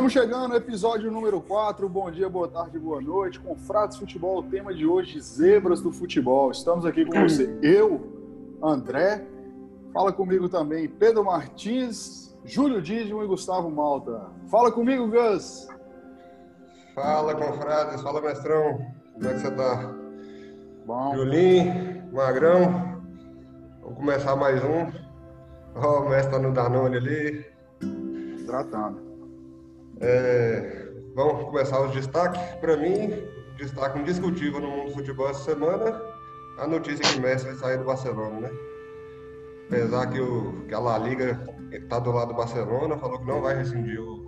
Estamos chegando episódio número 4. Bom dia, boa tarde, boa noite. Com Fratos Futebol, o tema de hoje, zebras do futebol. Estamos aqui com você, eu, André. Fala comigo também, Pedro Martins, Júlio Dídimo e Gustavo Malta. Fala comigo, Gus. Fala, confrades. Fala, mestrão. Como é que você tá? Bom. Julinho, Magrão. Vamos começar mais um. Ó, o mestre tá no Danone ali. Tratando. É, vamos começar os destaques. Para mim, destaque indiscutível no mundo do futebol essa semana, a notícia que o Messi vai sair do Barcelona, né? Apesar que, o, que a La Liga está do lado do Barcelona, falou que não vai rescindir o,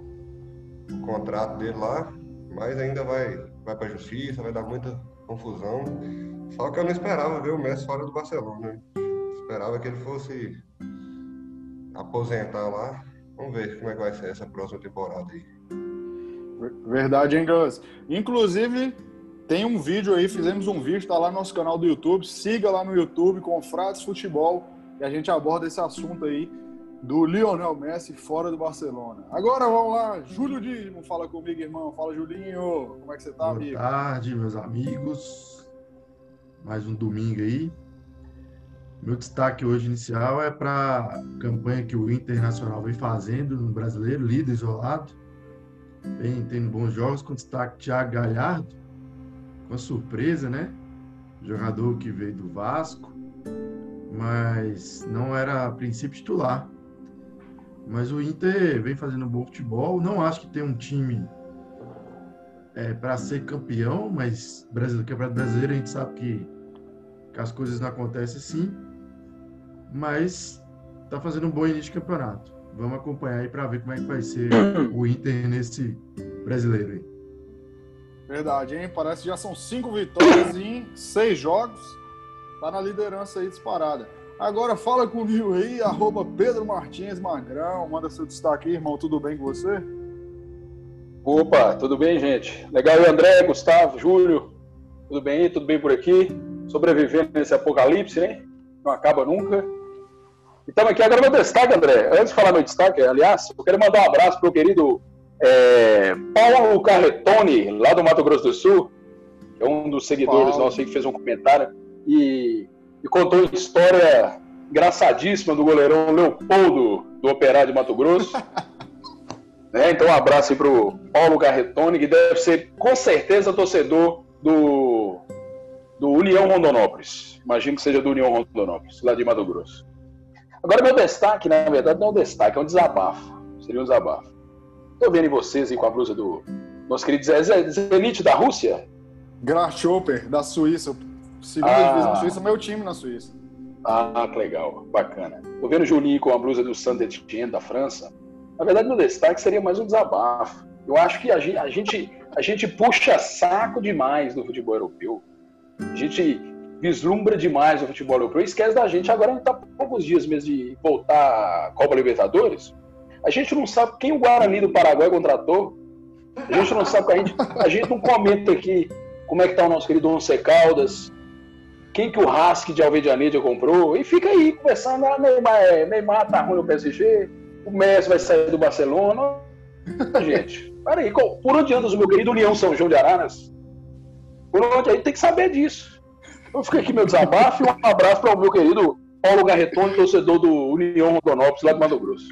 o contrato dele lá, mas ainda vai, vai para a justiça, vai dar muita confusão. Só que eu não esperava ver o Messi fora do Barcelona. Esperava que ele fosse aposentar lá. Vamos ver como é que vai ser essa próxima temporada aí. Verdade, hein, Gus? Inclusive, tem um vídeo aí, fizemos um vídeo, tá lá no nosso canal do YouTube. Siga lá no YouTube, Confrades Futebol, e a gente aborda esse assunto aí do Lionel Messi fora do Barcelona. Agora vamos lá, Júlio Dízimo, fala comigo, irmão. Fala, Julinho. Como é que você tá, Boa amigo? Boa tarde, meus amigos. Mais um domingo aí. Meu destaque hoje inicial é para a campanha que o Internacional vem fazendo no brasileiro, líder isolado. Vem tendo bons jogos, com destaque Thiago Galhardo, com surpresa, né? Jogador que veio do Vasco, mas não era a princípio titular. Mas o Inter vem fazendo um bom futebol. Não acho que tem um time é, para ser campeão, mas brasileiro, campeonato brasileiro a gente sabe que, que as coisas não acontecem assim mas está fazendo um bom início de campeonato. Vamos acompanhar aí para ver como é que vai ser o Inter nesse brasileiro aí. Verdade, hein? Parece que já são cinco vitórias em seis jogos. Tá na liderança aí disparada. Agora fala comigo aí, arroba Pedro Martins Magrão. Manda seu destaque aí, irmão. Tudo bem com você? Opa, tudo bem, gente? Legal aí, André, Gustavo, Júlio. Tudo bem aí? Tudo bem por aqui? Sobrevivendo nesse apocalipse, né? Não acaba nunca. Então aqui agora meu destaque, André. Antes de falar meu destaque, aliás, eu quero mandar um abraço para o querido é, Paulo Carretone, lá do Mato Grosso do Sul, que é um dos seguidores Paulo. nossos aí que fez um comentário e, e contou uma história engraçadíssima do goleirão Leopoldo, do Operário de Mato Grosso. é, então um abraço aí para o Paulo Carretone, que deve ser com certeza torcedor do, do União Rondonópolis. Imagino que seja do União Rondonópolis, lá de Mato Grosso. Agora, meu destaque, na verdade, não é um destaque, é um desabafo. Seria um desabafo. Estou vendo vocês aí com a blusa do nosso querido Zenit da Rússia. Grasshopper, da Suíça. Segunda ah. divisão Suíça, meu time na Suíça. Ah, que legal, bacana. Estou vendo o Juninho com a blusa do Saint-Étienne da França. Na verdade, meu destaque seria mais um desabafo. Eu acho que a gente, a gente, a gente puxa saco demais no futebol europeu. A gente vislumbra demais o futebol europeu e esquece da gente. Agora a gente está poucos dias mesmo de voltar à Copa Libertadores. A gente não sabe quem o Guarani do Paraguai contratou. A gente não sabe, a gente, a gente não comenta aqui como é que está o nosso querido Once Caldas, quem que o Rask de Alvedianedia comprou, e fica aí conversando, ah, Neymar, é, Neymar tá ruim no PSG, o Messi vai sair do Barcelona. Gente, peraí, por onde anda o meu querido União São João de Araras? Por onde? A gente tem que saber disso. Eu fiquei aqui meu desabafo e um abraço para o meu querido Paulo Garretone, torcedor do União Rondonópolis, lá de Mato Grosso.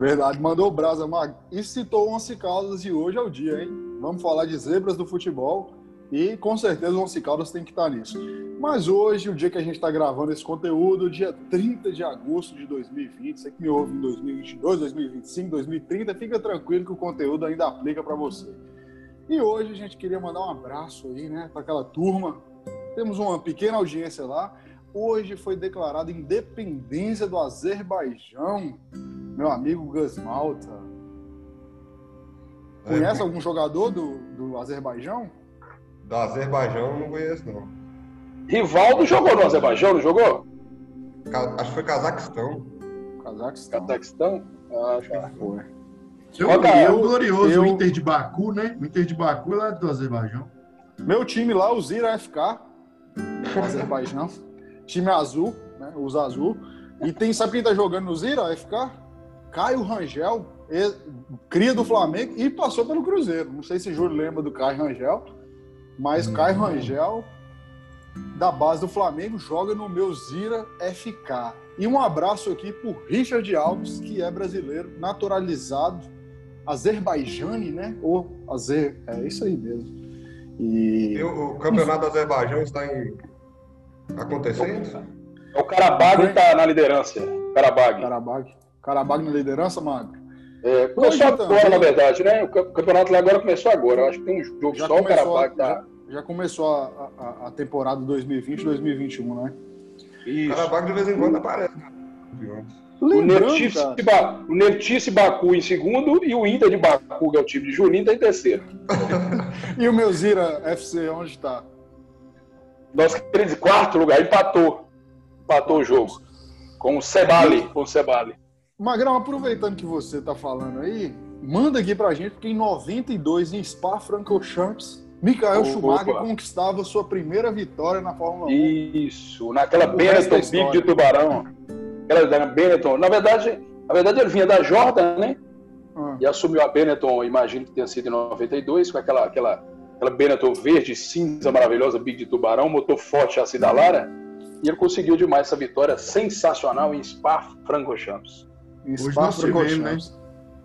Verdade, mandou brasa, Mag. E citou Once Caldas e hoje é o dia, hein? Vamos falar de zebras do futebol e com certeza o Once Caldas tem que estar nisso. Mas hoje, o dia que a gente está gravando esse conteúdo, dia 30 de agosto de 2020, você que me ouve em 2022, 2025, 2030, fica tranquilo que o conteúdo ainda aplica para você. E hoje a gente queria mandar um abraço aí, né, para aquela turma temos uma pequena audiência lá. Hoje foi declarada independência do Azerbaijão. Meu amigo Gus Malta. Conhece é, algum jogador do, do Azerbaijão? Do Azerbaijão não conheço, não. Rivaldo jogou no Azerbaijão, não jogou? Acho que foi Cazaquistão. Cazaquistão? Cazaquistão? Ah, acho que foi. Eu, eu, o glorioso eu... Inter de Baku, né? O Inter de Baku é lá do Azerbaijão. Meu time lá, o Zira FK, no Azerbaijão. Time azul, né? Os azul. E tem, sabe quem tá jogando no Zira, FK? Caio Rangel, cria do Flamengo e passou pelo Cruzeiro. Não sei se o Júlio lembra do Caio Rangel, mas hum. Caio Rangel, da base do Flamengo, joga no meu Zira FK. E um abraço aqui por Richard Alves, que é brasileiro, naturalizado, Azerbaijane, né? Ou Azer... É isso aí mesmo. E... e o campeonato do Azerbaijão está em... acontecendo? É o Karabag está na liderança. Karabag. Karabag. Karabag na liderança, Magro? É, começou agora, na verdade, né? O campeonato lá agora começou agora. Eu acho que tem um jogo já só, o Karabag tá. Já, já começou a, a, a temporada 2020-2021, né? Isso. Karabag de vez em quando aparece, o Nertice, Baku em segundo e o Inter de Baku, que é o time de Juninho, está em terceiro. e o meu Zira FC, onde está? Nosso querido quarto lugar, empatou. Empatou o jogo. Com o Sebali. Com o Sebali. Magrão, aproveitando que você está falando aí, manda aqui pra gente, porque em 92, em Spa-Francorchamps, Michael Opa. Schumacher conquistava sua primeira vitória na Fórmula 1. Isso, naquela Benetton Big de Tubarão. Aquela da Benetton. Na verdade, na verdade, ele vinha da Jordan, né? Ah. E assumiu a Benetton, imagino que tenha sido em 92, com aquela, aquela, aquela Benetton verde, cinza maravilhosa, Big de Tubarão, motor forte, chassi da Lara. E ele conseguiu demais essa vitória sensacional em Spa-Francorchamps. Hoje nós tivemos, né?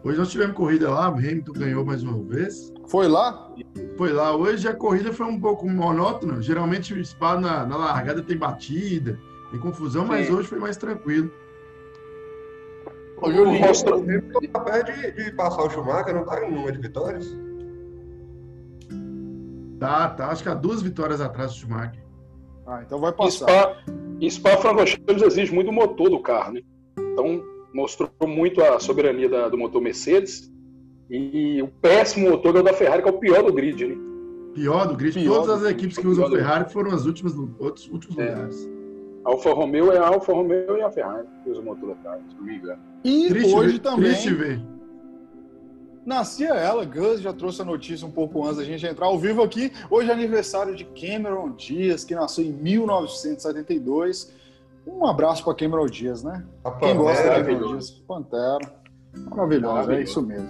Hoje nós tivemos corrida lá, Hamilton ganhou mais uma vez. Foi lá? Foi lá. Hoje a corrida foi um pouco monótona. Geralmente o Spa na, na largada tem batida, tem confusão, Sim. mas hoje foi mais tranquilo. Hoje o Hamilton tá perto de, de, passar o Schumacher, não tá em número de vitórias? Tá, tá. Acho que há duas vitórias atrás do Schumacher. Ah, então vai passar. Spa, Spa Francorchamps exige muito o motor do carro, né? Então mostrou muito a soberania da, do motor Mercedes e o péssimo motor é o da Ferrari, que é o pior do grid. Né? Pior do grid. Pior Todas do as equipes que usam Ferrari foram as últimas outros últimos é. lugares. Alfa Romeo é a Alfa Romeo e a Ferrari que usa o motor se não me engano. E triste hoje ver, também. Triste ver. Nascia ela, Gus já trouxe a notícia um pouco antes da gente entrar ao vivo aqui. Hoje é aniversário de Cameron Diaz, que nasceu em 1972 um abraço para Cameron Dias, né? A Quem gosta de Cameron Dias? Pantera. Maravilhosa, é isso mesmo.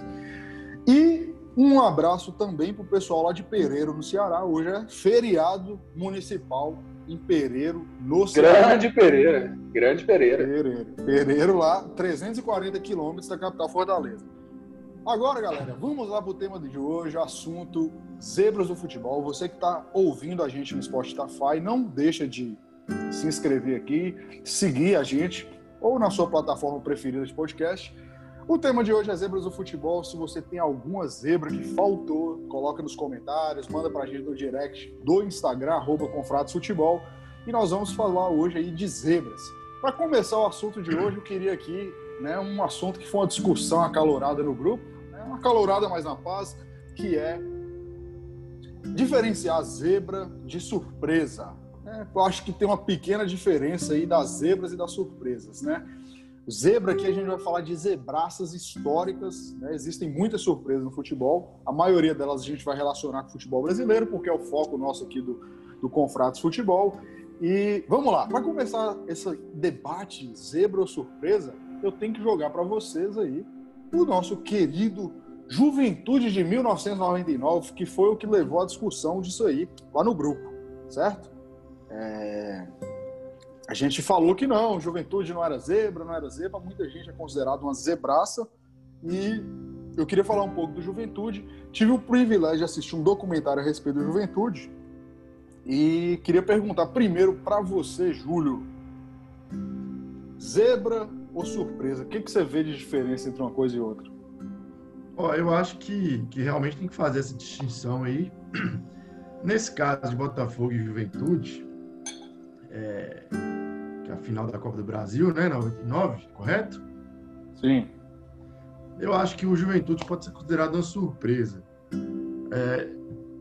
E um abraço também para o pessoal lá de Pereiro, no Ceará. Hoje é feriado municipal em Pereiro, no Ceará. Grande Pereira. Grande Pereira. Pereiro. Pereiro lá, 340 quilômetros da capital Fortaleza. Agora, galera, vamos lá para o tema de hoje, assunto zebras do futebol. Você que está ouvindo a gente no Spotify, não deixa de se inscrever aqui, seguir a gente ou na sua plataforma preferida de podcast. O tema de hoje é zebras do futebol. Se você tem alguma zebra que faltou, coloca nos comentários, manda pra gente no direct do Instagram, arroba. E nós vamos falar hoje aí de zebras. Para começar o assunto de hoje, eu queria aqui né, um assunto que foi uma discussão acalorada no grupo, né, uma acalorada mais na paz, que é diferenciar a zebra de surpresa. É, eu acho que tem uma pequena diferença aí das zebras e das surpresas, né? Zebra aqui a gente vai falar de zebraças históricas, né? Existem muitas surpresas no futebol. A maioria delas a gente vai relacionar com o futebol brasileiro, porque é o foco nosso aqui do, do Futebol. E vamos lá, para começar esse debate zebra ou surpresa, eu tenho que jogar para vocês aí o nosso querido Juventude de 1999, que foi o que levou a discussão disso aí lá no grupo, certo? É... A gente falou que não, juventude não era zebra, não era zebra, muita gente é considerado uma zebraça. E eu queria falar um pouco do Juventude. Tive o privilégio de assistir um documentário a respeito do Juventude. E queria perguntar primeiro para você, Júlio: zebra ou surpresa? O que, que você vê de diferença entre uma coisa e outra? Ó, eu acho que, que realmente tem que fazer essa distinção aí. Nesse caso de Botafogo e Juventude, é a final da Copa do Brasil, né, 99, correto? Sim. Eu acho que o Juventude pode ser considerado uma surpresa. É,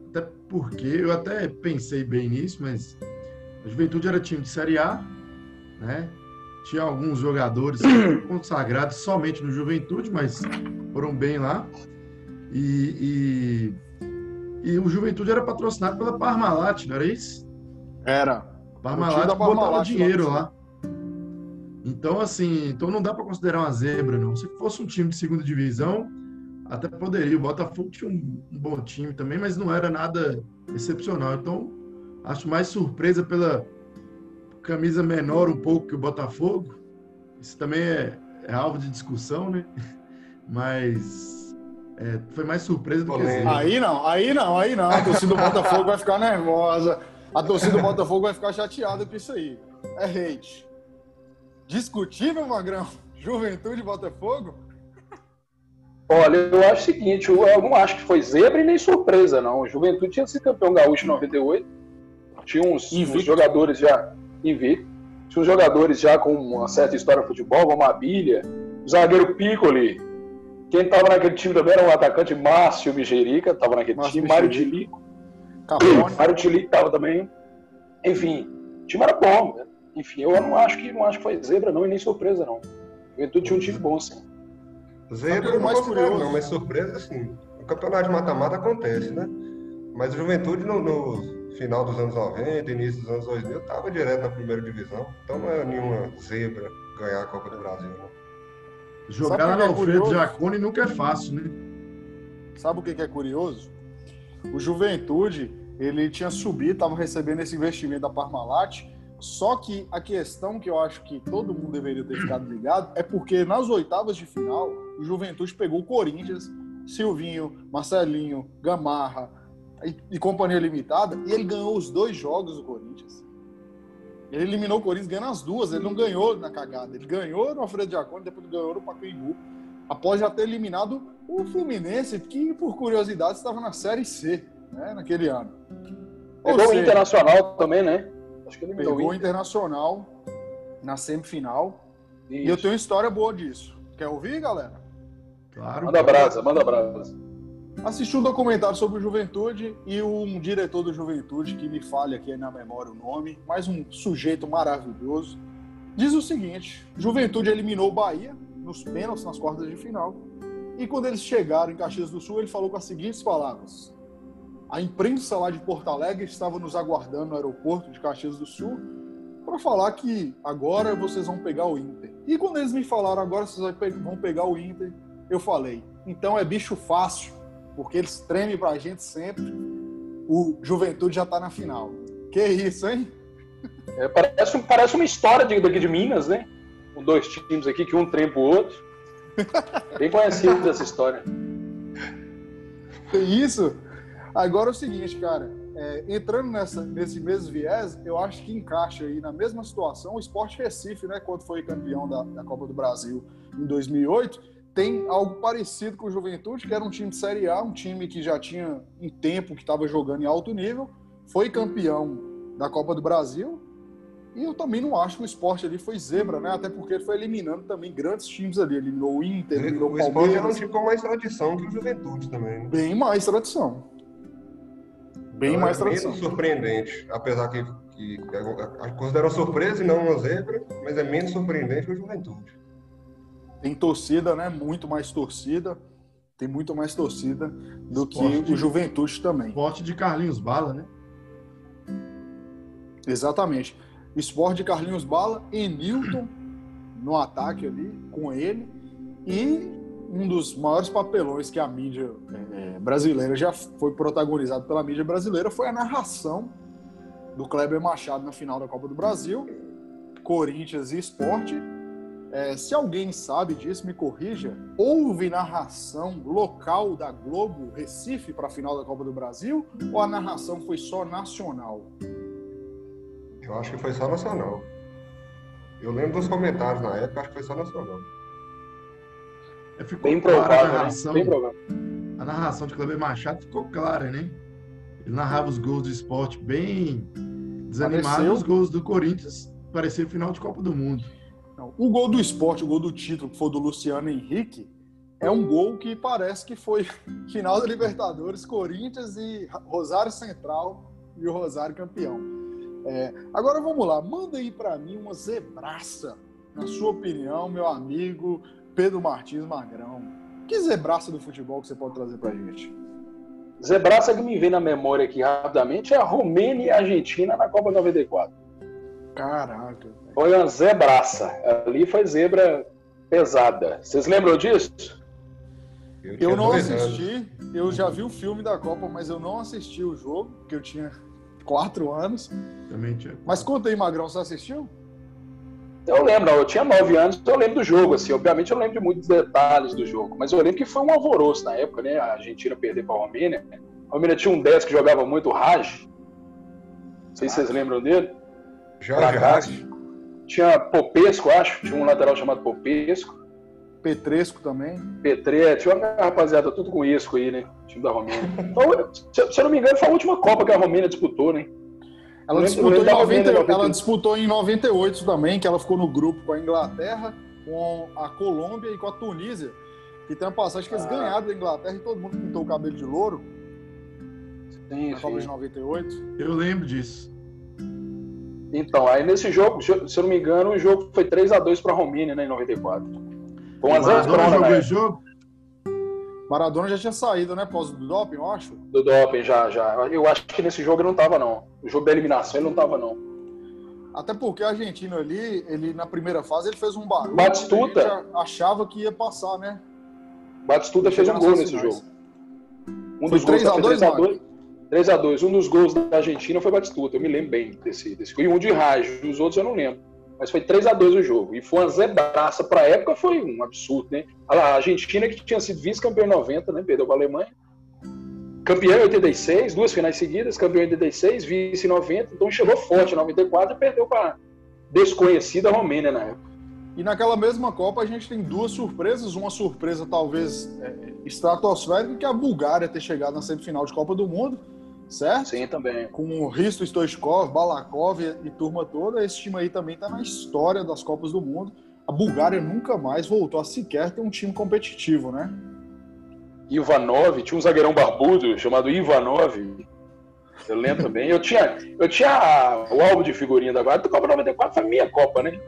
até porque eu até pensei bem nisso, mas a Juventude era time de Série A, né? Tinha alguns jogadores consagrados somente no Juventude, mas foram bem lá. E, e, e o Juventude era patrocinado pela Parmalat, não era isso? Era. Parmalat botava dinheiro lá. Então, assim, então não dá para considerar uma zebra, não. Se fosse um time de segunda divisão, até poderia. O Botafogo tinha um, um bom time também, mas não era nada excepcional. Então, acho mais surpresa pela camisa menor um pouco que o Botafogo. Isso também é, é alvo de discussão, né? Mas é, foi mais surpresa do que zebra. Aí não, aí não, aí não. A torcida do Botafogo vai ficar nervosa. A torcida do Botafogo vai ficar chateada com isso aí. É hate. Discutível, Magrão? Juventude Botafogo? Olha, eu acho o seguinte, eu não acho que foi zebra e nem surpresa, não. O Juventude tinha sido campeão gaúcho em 98, tinha uns, uns jogadores já invicto, tinha uns jogadores já com uma certa história de futebol, como a Bilha, o zagueiro Piccoli, quem estava naquele time também era o atacante Márcio Mijerica, estava naquele Márcio time, Mário Dilico, Mário Dilico estava também, enfim, o time era bom, né? Enfim, eu não acho que não acho que foi zebra não e nem surpresa não. O Juventude tinha um time bom, sim. Zebra mais curioso. não, mas surpresa sim. O campeonato de mata-mata acontece, né? Mas o Juventude no, no, final dos anos 90, início dos anos 2000, estava direto na primeira divisão. Então não é nenhuma zebra ganhar a Copa do Brasil, não. Jogar lá no é Alfredo Jacone nunca é fácil, né? Sabe o que é curioso? O Juventude, ele tinha subido, estava recebendo esse investimento da Parmalat, só que a questão que eu acho que todo mundo deveria ter ficado ligado é porque nas oitavas de final, o Juventude pegou o Corinthians, Silvinho, Marcelinho, Gamarra e, e companhia limitada, e ele ganhou os dois jogos do Corinthians. Ele eliminou o Corinthians ganhando as duas, ele não ganhou na cagada. Ele ganhou no Alfredo Jacone, depois ganhou no Pacaembu, após já ter eliminado o Fluminense, que por curiosidade estava na Série C, né, naquele ano. Pegou o Internacional também, né? Acho que ele pegou o Internacional na semifinal. Isso. E eu tenho uma história boa disso. Quer ouvir, galera? Claro. Manda brasa, manda brasa. Assisti um documentário sobre o Juventude e um diretor do Juventude, que me falha aqui na memória o nome, mas um sujeito maravilhoso, diz o seguinte: Juventude eliminou o Bahia nos pênaltis nas quartas de final. E quando eles chegaram em Caxias do Sul, ele falou com as seguintes palavras: a imprensa lá de Porto Alegre estava nos aguardando no aeroporto de Caxias do Sul para falar que agora vocês vão pegar o Inter. E quando eles me falaram agora vocês vão pegar o Inter, eu falei, então é bicho fácil, porque eles tremem para a gente sempre. O Juventude já está na final. Que isso, hein? É, parece, parece uma história de, daqui de Minas, né? Com dois times aqui que um trem pro outro. Bem conhecido dessa história. Que isso? Agora é o seguinte, cara, é, entrando nessa, nesse mesmo viés, eu acho que encaixa aí na mesma situação o Sport Recife, né, quando foi campeão da, da Copa do Brasil em 2008, tem algo parecido com o Juventude, que era um time de Série A, um time que já tinha um tempo que estava jogando em alto nível, foi campeão da Copa do Brasil, e eu também não acho que o esporte ali foi zebra, né? Até porque ele foi eliminando também grandes times ali. Eliminou o Inter, eliminou o Palmeiras. O esporte era um time com mais tradição que o Juventude também. Né? Bem mais tradição bem mais é tradição. menos surpreendente, apesar que, que, que considera surpresa e não uma zebra, mas é menos surpreendente que o Juventude. Tem torcida, né? Muito mais torcida. Tem muito mais torcida do esporte que o Juventude também. Esporte de Carlinhos Bala, né? Exatamente. Esporte de Carlinhos Bala e Newton no ataque ali com ele. E um dos maiores papelões que a mídia é, brasileira já foi protagonizado pela mídia brasileira foi a narração do Kleber Machado na final da Copa do Brasil, Corinthians e Esporte. É, se alguém sabe disso, me corrija. Houve narração local da Globo Recife para a final da Copa do Brasil ou a narração foi só nacional? Eu acho que foi só nacional. Eu lembro dos comentários na época, acho que foi só nacional. Ficou Bem clara provável, a né? narração. Né? A narração de Kleber Machado ficou clara, né? Ele narrava os gols do esporte bem desanimado, os gols do Corinthians parecia final de Copa do Mundo. o gol do esporte, o gol do título, que foi do Luciano Henrique, é um gol que parece que foi final da Libertadores, Corinthians e Rosário Central e o Rosário campeão. É, agora vamos lá, manda aí para mim uma zebraça, na sua opinião, meu amigo Pedro Martins Magrão. Que zebraça do futebol que você pode trazer pra gente? Zebraça que me vem na memória aqui rapidamente é a Romênia e a Argentina na Copa 94. Caraca. Foi uma zebraça. Ali foi zebra pesada. Vocês lembram disso? Eu, eu não assisti, eu já vi o filme da Copa, mas eu não assisti o jogo, porque eu tinha quatro anos. Também tinha. Mas conta aí, Magrão, você assistiu? Eu lembro, eu tinha nove anos, eu lembro do jogo, assim, obviamente eu lembro de muitos detalhes do jogo, mas eu lembro que foi um alvoroço na época, né? A Argentina perder para a Romênia. A Romênia tinha um 10 que jogava muito Raj. Não sei se vocês lembram dele. Jorge Raj. Tinha Popesco, acho, tinha um lateral chamado Popesco. Petresco também. Petre, tinha uma rapaziada tudo com isco aí, né? time da Romênia. Então, se, se eu não me engano, foi a última Copa que a Romênia disputou, né? Ela disputou, em 90, ela disputou em 98 também, que ela ficou no grupo com a Inglaterra, com a Colômbia e com a Tunísia. Que tem uma passagem que eles ah. ganharam da Inglaterra e todo mundo pintou o cabelo de louro. Sim, na sim. Copa de 98. Eu lembro disso. Então, aí nesse jogo, se eu não me engano, o jogo foi 3x2 para a Romênia, né, em 94. Com as Maradona jogou né? jogo? Maradona já tinha saído, né? Pós do doping, eu acho. Do doping, já, já. Eu acho que nesse jogo ele não tava, não. O jogo da eliminação ele não tava, não. Até porque a Argentina ali, ele na primeira fase, ele fez um barulho. Batistuta. achava que ia passar, né? Batistuta fez um gol nesse jogo. Um foi dos 3 gols 3x2. 3x2. Um dos gols da Argentina foi Batistuta. Eu me lembro bem desse. desse. E um de Raj. Os outros eu não lembro mas foi 3 a 2 o jogo. E foi uma zebraça para a época, foi um absurdo, né? A Argentina, que tinha sido vice-campeão em 90, né? Perdeu para a Alemanha. Campeão em 86, duas finais seguidas, campeão em 86, vice em 90, então chegou forte em 94 e perdeu para desconhecida Romênia na época. E naquela mesma Copa a gente tem duas surpresas, uma surpresa talvez é, estratosférica, que é a Bulgária ter chegado na semifinal de Copa do Mundo, certo? Sim, também. Com o Risto Stoichkov, Balakov e, e turma toda, esse time aí também está na história das Copas do Mundo. A Bulgária nunca mais voltou a sequer ter um time competitivo, né? Ivanov, tinha um zagueirão barbudo chamado Ivanov. Eu lembro também. Eu tinha, eu tinha o álbum de figurinha da Guarda. Copa 94 foi a minha Copa, né?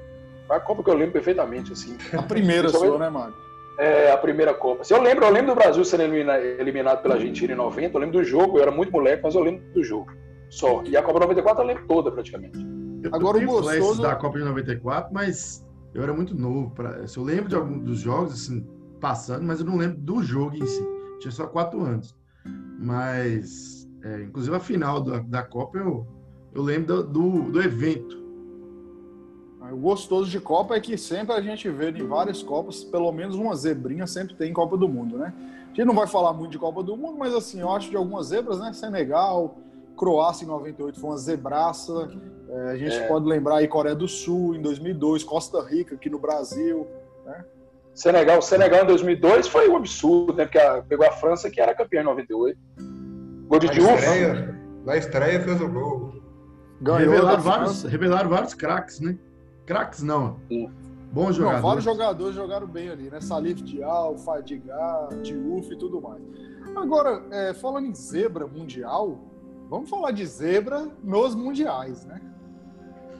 Foi a Copa que eu lembro perfeitamente, assim. A primeira sua, né, Mário? É, a primeira Copa. Eu lembro, eu lembro do Brasil sendo eliminado pela Argentina em 90, eu lembro do jogo, eu era muito moleque, mas eu lembro do jogo. Só. E a Copa 94 eu lembro toda, praticamente. Eu Agora o gostoso da Copa de 94, mas eu era muito novo. Pra... Eu lembro de alguns dos jogos, assim, passando, mas eu não lembro do jogo em si. Tinha só quatro anos. Mas, é, inclusive a final da, da Copa, eu, eu lembro do, do, do evento o gostoso de Copa é que sempre a gente vê em várias Copas, pelo menos uma zebrinha sempre tem em Copa do Mundo, né? A gente não vai falar muito de Copa do Mundo, mas assim, eu acho de algumas zebras, né? Senegal, Croácia em 98 foi uma zebraça. É, a gente é. pode lembrar aí Coreia do Sul em 2002, Costa Rica aqui no Brasil, né? Senegal, Senegal em 2002 foi um absurdo, né? Porque a, pegou a França que era campeã em 98. Gol de Diouf. Na estreia fez o gol. Ganhou revelaram vários, revelaram vários craques, né? Craques não. Sim. Bons jogadores. Não, vários jogadores jogaram bem ali, né? Salif Dial, Fadigar, Diouf e tudo mais. Agora, é, falando em zebra mundial, vamos falar de zebra nos mundiais, né?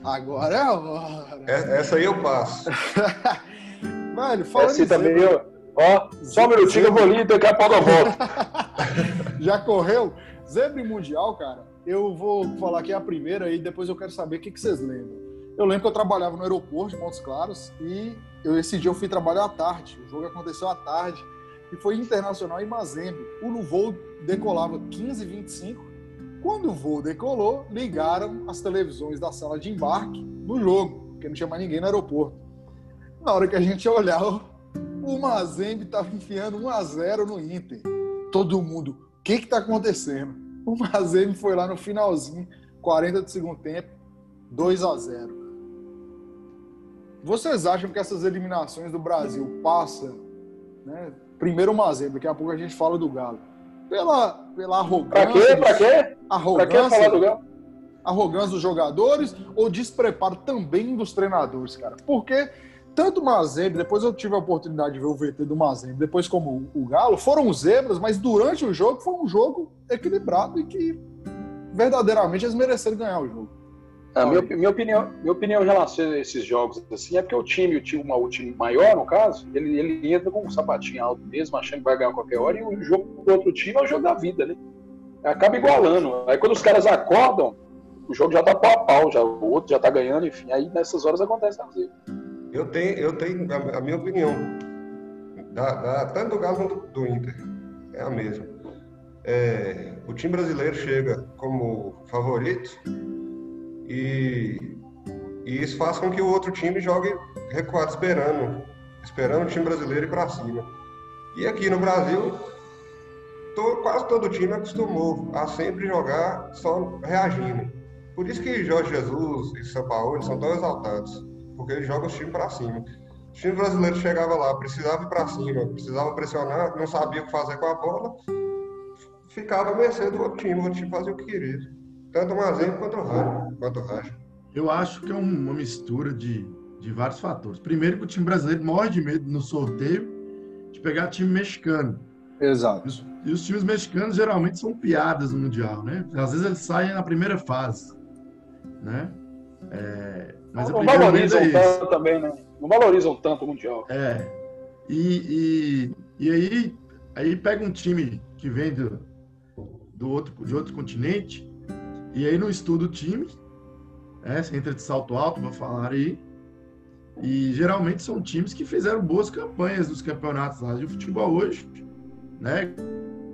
Agora é a hora. É, essa aí eu passo. Velho, falando Essa também eu... Ó, só um minutinho, eu vou ali, daqui a pouco eu volto. Já correu? Zebra mundial, cara, eu vou falar aqui a primeira e depois eu quero saber o que, que vocês lembram. Eu lembro que eu trabalhava no aeroporto de Montes Claros e eu, esse dia eu fui trabalhar à tarde. O jogo aconteceu à tarde e foi internacional em Mazembe. O voo decolava 15h25. Quando o voo decolou, ligaram as televisões da sala de embarque no jogo, porque não tinha mais ninguém no aeroporto. Na hora que a gente olhava, o Mazembe estava enfiando 1 a 0 no Inter. Todo mundo, o que está acontecendo? O Mazembe foi lá no finalzinho, 40 do segundo tempo, 2 a 0. Vocês acham que essas eliminações do Brasil passam, né? Primeiro o Mazembe, daqui a pouco a gente fala do Galo. Pela, pela arrogância. Pra quê? Pra quê? Arrogância, pra quê falar do Galo? Arrogância dos jogadores ou despreparo também dos treinadores, cara? Porque tanto o Mazembe, depois eu tive a oportunidade de ver o VT do Mazembe, depois como o Galo, foram zebras, mas durante o jogo foi um jogo equilibrado e que verdadeiramente eles mereceram ganhar o jogo. A minha, minha, opinião, minha opinião em relação a esses jogos assim, é porque o time, o time, uma, o time maior, no caso, ele, ele entra com um sapatinho alto mesmo, achando que vai ganhar qualquer hora, e o jogo do outro time é o jogo da vida, né? Acaba igualando. Aí quando os caras acordam, o jogo já tá pau a pau, já, o outro já tá ganhando, enfim. Aí nessas horas acontece a zebra. Eu tenho, eu tenho a, a minha opinião. Da, da, tanto do Galo quanto do Inter. É a mesma. É, o time brasileiro chega como favorito e, e isso faz com que o outro time jogue recuado, esperando, esperando o time brasileiro ir para cima. E aqui no Brasil, quase todo time acostumou a sempre jogar só reagindo. Por isso que Jorge Jesus e São Paulo são tão exaltados, porque eles jogam os times para cima. O time brasileiro chegava lá, precisava ir para cima, precisava pressionar, não sabia o que fazer com a bola, ficava a mercê do outro time, o outro time fazia o que queria. Tanto o Mazenco quanto o Raja. Quanto o. Eu acho que é uma mistura de, de vários fatores. Primeiro que o time brasileiro morre de medo no sorteio de pegar time mexicano. Exato. E os, e os times mexicanos geralmente são piadas no Mundial, né? Às vezes eles saem na primeira fase, né? É, mas não, não valorizam é tanto também, né? Não valorizam tanto o Mundial. É. E, e, e aí, aí pega um time que vem do, do outro, de outro continente, e aí não estuda o time, é, você entra de salto alto, vou falar aí, e geralmente são times que fizeram boas campanhas nos campeonatos lá de futebol hoje, né?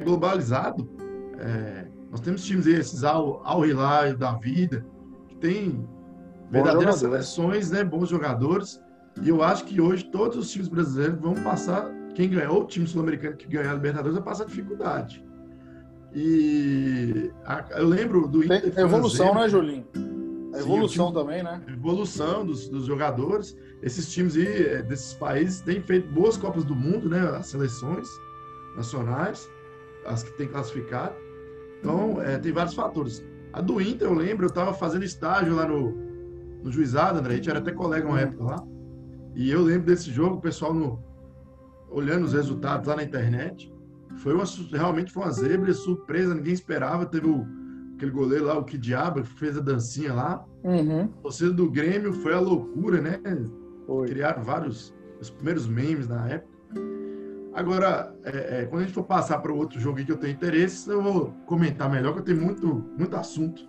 Globalizado. É, nós temos times esses Al, Al Hilal da vida, que tem verdadeiras seleções, né? Bons jogadores. E eu acho que hoje todos os times brasileiros vão passar. Quem ganhou, o time sul-americano que ganhar a Libertadores vai passar dificuldade. E a, eu lembro do Inter. Tem evolução, né, Julinho? A evolução Sim, time, também, né? Evolução dos, dos, jogadores. Esses times aí, é, desses países têm feito boas Copas do Mundo, né? As seleções nacionais, as que têm classificado. Então, é, tem vários fatores. A do Inter, eu lembro, eu estava fazendo estágio lá no, no Juizado, André, a gente era até colega uma época lá. E eu lembro desse jogo, o pessoal no, olhando os resultados lá na internet. Foi uma, realmente foi uma zebra, surpresa, ninguém esperava. Teve o, aquele goleiro lá, o que diabo, fez a dancinha lá. Uhum. A torcida do Grêmio foi a loucura, né? Foi. Criaram vários, os primeiros memes na época. Agora, é, é, quando a gente for passar para o outro jogo que eu tenho interesse, eu vou comentar melhor, que eu tenho muito, muito assunto.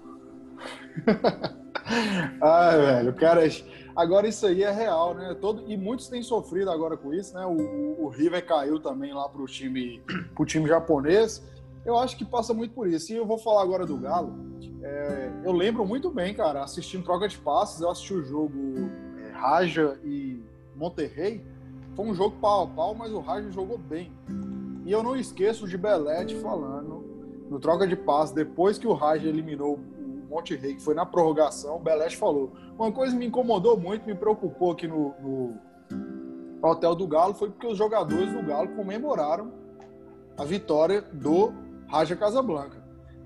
Ai, velho, cara, agora isso aí é real, né? Todo, e muitos têm sofrido agora com isso, né? O, o River caiu também lá pro time, pro time japonês. Eu acho que passa muito por isso. E eu vou falar agora do Galo. É, eu lembro muito bem, cara, assistindo troca de passes, eu assisti o jogo é, Raja e Monterrey. Foi um jogo pau a pau, mas o Raja jogou bem. E eu não esqueço de Belete falando no troca de passes, depois que o Raja eliminou Monte Rei, que foi na prorrogação, o Beleste falou. Uma coisa me incomodou muito, me preocupou aqui no, no, Hotel do Galo, foi porque os jogadores do Galo comemoraram a vitória do Raja Casablanca.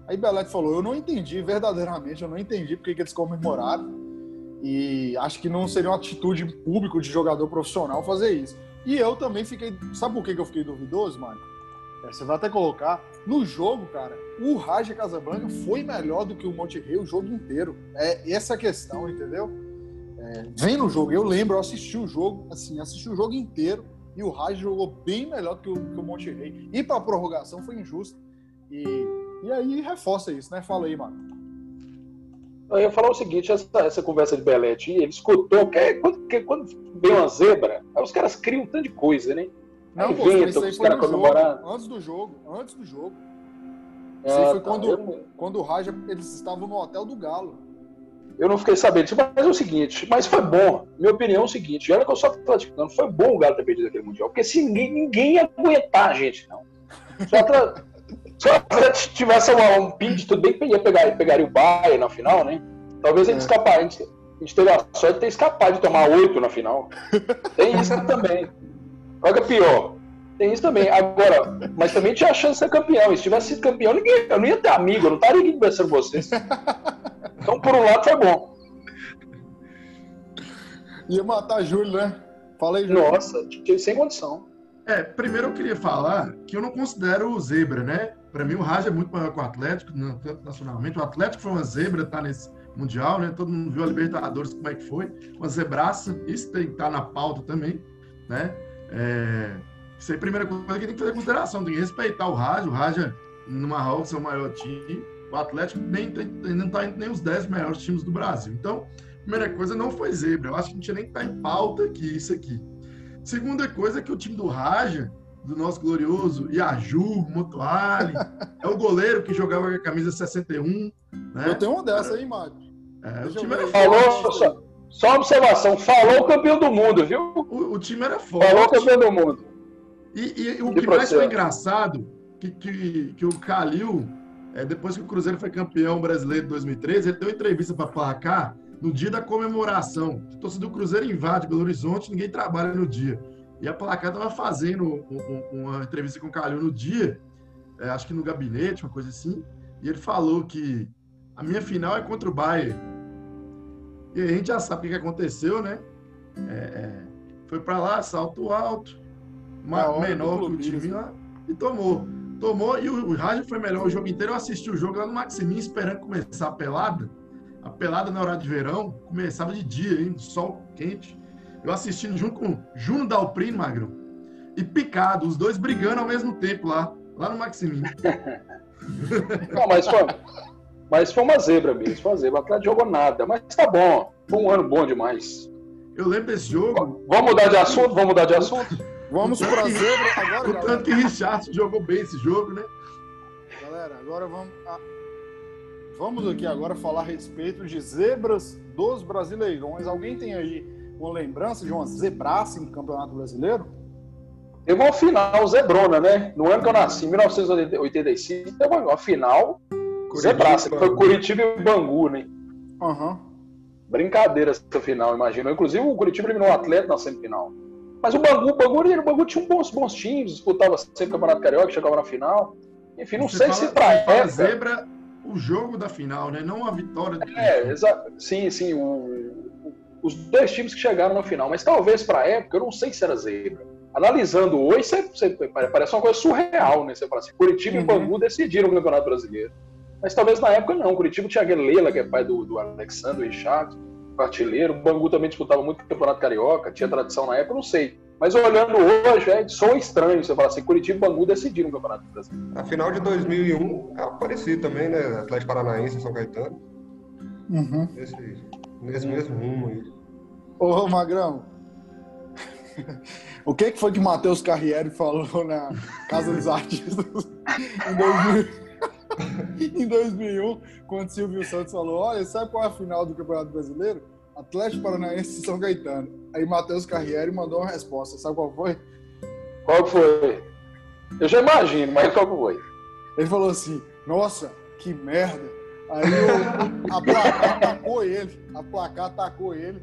Aí Belete falou: Eu não entendi, verdadeiramente, eu não entendi porque que eles comemoraram. E acho que não seria uma atitude pública de jogador profissional fazer isso. E eu também fiquei. Sabe por que eu fiquei duvidoso, Marco? É, você vai até colocar. No jogo, cara, o Raja Casablanca foi melhor do que o Monterrey o jogo inteiro. É essa a questão, entendeu? É, vem no jogo, eu lembro, eu assisti o jogo, assim, assisti o jogo inteiro e o Raja jogou bem melhor do que o, que o Monterrey. E para a prorrogação foi injusto. E, e aí reforça isso, né? Fala aí, mano. Eu ia falar o seguinte, essa, essa conversa de Belete, ele escutou que que, quando vem uma zebra, aí os caras criam um tanto de coisa, né? Não, pô, isso aí foi no jogo, antes do jogo, antes do jogo. Ah, isso aí foi tá. quando, eu... quando o Raja, eles estavam no hotel do Galo. Eu não fiquei sabendo disso, mas é o seguinte, mas foi bom. Minha opinião é o seguinte, olha que eu só tô platicando, foi bom o Galo ter perdido aquele Mundial, porque se ninguém, ninguém ia aguentar a gente, não. Só, tra... só tivesse uma, um pinte, tudo bem que ia pegar, pegaria o Bayern na final, né? Talvez gente é. escapar, a gente, a gente teve a sorte de ter escapado de tomar oito na final. Tem isso também. Olha pior. Tem isso também. Agora, mas também tinha a chance de ser campeão. E se tivesse sido campeão, ninguém, eu não ia ter amigo, eu não estaria aqui conversando com vocês. Então, por um lado, foi bom. Ia matar Júlio, né? Fala aí, Júlio. Nossa, sem condição. É, primeiro eu queria falar que eu não considero o zebra, né? Para mim, o Raj é muito maior que o Atlético, nacionalmente. O Atlético foi uma zebra, tá nesse Mundial, né? Todo mundo viu a Libertadores, como é que foi. Uma zebraça, isso tem que estar tá na pauta também, né? É, isso aí, a primeira coisa que tem que fazer consideração, tem que respeitar o Raja. O Raja, no Marrocos, é o maior time. o Atlético nem, não está entre nem os 10 melhores times do Brasil. Então, primeira coisa, não foi zebra. Eu acho que não tinha nem que estar tá em pauta aqui, isso aqui. Segunda coisa é que o time do Raja, do nosso glorioso Iaju, Motoali, é o goleiro que jogava com a camisa 61. Né? Eu tenho uma dessa aí, Mário. É, o time era Falou, só, uma observação, falou o campeão do mundo, viu? O, o time era forte. Falou o campeão do mundo. E, e o que mais foi engraçado, que, que, que o Calil, é, depois que o Cruzeiro foi campeão brasileiro em 2013, ele deu entrevista para Placar no dia da comemoração. O torcedor do Cruzeiro invade Belo Horizonte, ninguém trabalha no dia. E a Placar estava fazendo um, um, uma entrevista com o Calil no dia, é, acho que no gabinete, uma coisa assim, e ele falou que a minha final é contra o Bayern. E a gente já sabe o que aconteceu, né? É, é, foi para lá, salto alto, uma, menor que o time lá, e tomou. Tomou, e o, o rádio foi melhor o jogo inteiro. Eu assisti o jogo lá no Maximin, esperando começar a pelada. A pelada na hora de verão começava de dia, hein? Sol quente. Eu assistindo junto com Juno Dalprino, Magrão, e Picado, os dois brigando ao mesmo tempo lá, lá no Maximin. Não, mas foi, mas foi uma zebra mesmo, foi uma zebra. O Atlético jogou nada, mas tá bom. Foi um ano bom demais. Eu lembro desse jogo. Vamos mudar de assunto? Vamos mudar de assunto? Vamos para a zebra agora. O tanto que Richard jogou bem esse jogo, né? Galera, agora vamos. A... Vamos aqui agora falar a respeito de zebras dos brasileirões. Alguém tem aí uma lembrança de uma zebraça em Campeonato Brasileiro? Teve uma final zebrona, né? No ano que eu nasci, em 1985, teve uma final zebraça, que foi Curitiba e Bangu, né? Uhum. Brincadeira essa final, imagina. Inclusive, o Curitiba eliminou o Atlético na semifinal. Mas o Bangu, o Bangu, o Bangu tinha bons, bons times, disputava sempre o Campeonato Carioca, chegava na final. Enfim, não Você sei fala, se pra época... zebra o jogo da final, né? Não a vitória. Do é, exato. Sim, sim. O, os dois times que chegaram na final. Mas talvez pra época, eu não sei se era zebra. Analisando hoje, você, você, parece uma coisa surreal, né? Você fala assim, Curitiba uhum. e Bangu decidiram o Campeonato Brasileiro. Mas talvez na época não. Curitiba tinha aquele Leila, que é pai do, do Alexandre Richard, artilheiro. O Bangu também disputava muito o Campeonato Carioca, tinha tradição na época, não sei. Mas olhando hoje, é só estranho. Você fala assim, Curitiba e Bangu decidiram o Campeonato Brasileiro. A final de 2001 é parecido também, né? Atlético Paranaense e São Caetano. Uhum. Nesse, nesse mesmo rumo aí. Ô, Magrão, o que, que foi que Matheus Carriere falou na Casa dos Artistas em 2000? em 2001, quando Silvio Santos falou: Olha, sabe qual é a final do Campeonato Brasileiro? Atlético Paranaense e São Caetano. Aí Matheus Carriere mandou uma resposta. Sabe qual foi? Qual foi? Eu já imagino, mas qual foi? Ele falou assim: Nossa, que merda. Aí o, a placar atacou ele. A placar atacou ele.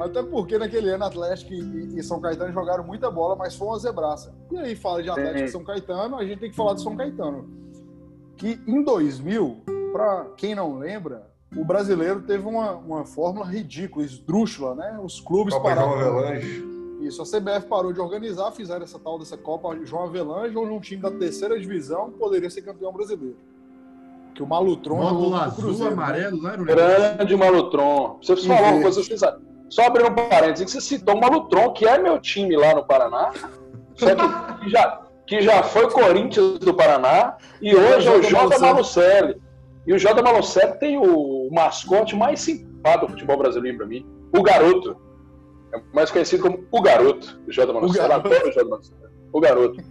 Até porque naquele ano Atlético e, e, São Caetano jogaram muita bola, mas foi uma zebraça. E aí fala de Atlético e São Caetano, a gente tem que falar de São Caetano. Que em 2000, para quem não lembra, o brasileiro teve uma, uma fórmula ridícula, esdrúxula, né? Os clubes Copa pararam. João Avelange. Isso, a CBF parou de organizar, fizeram essa tal dessa Copa João Avelange, onde um time da terceira divisão poderia ser campeão brasileiro. Que o Malutron Módulo azul, Cruzeiro, amarelo, né? Grande Malutron. Você falou uma coisa, vocês só abrindo um parênteses, que você citou o Malutron, que é meu time lá no Paraná, só que, que já, que já foi Corinthians do Paraná, e hoje é o J. Malucelli. E o J. Malucelli tem o mascote mais simpático do futebol brasileiro para mim, o Garoto. É mais conhecido como o Garoto, o J. Malucelli. Adoro o J. Malucelli. O Garoto.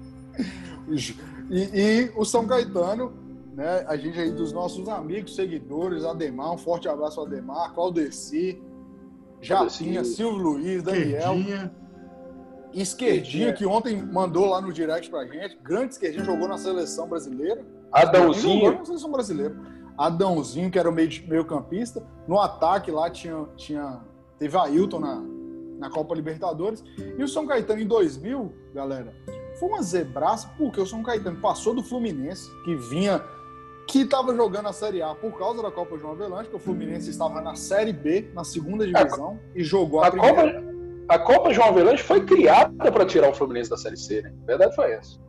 E, e, o São Caetano, né? A gente aí dos nossos amigos, seguidores, Ademar, um forte abraço ao Ademar, Claudeci, Jatinha, Silvio Luiz, Daniel. Esquerdinha. Esquerdinha, que ontem mandou lá no direct pra gente. Grande Esquerdinha, jogou na seleção brasileira. Adãozinho. Jogou na seleção brasileira. Adãozinho, que era o meio, meio campista. No ataque lá tinha, tinha teve Ailton na, na Copa Libertadores. E o São Caetano em 2000, galera, foi uma zebraça, porque o São Caetano passou do Fluminense, que vinha que estava jogando a Série A por causa da Copa João Avelange, que o Fluminense estava na Série B, na segunda divisão, a, e jogou a, a primeira. Copa, a Copa João Avelange foi criada para tirar o Fluminense da Série C, né? A verdade foi essa.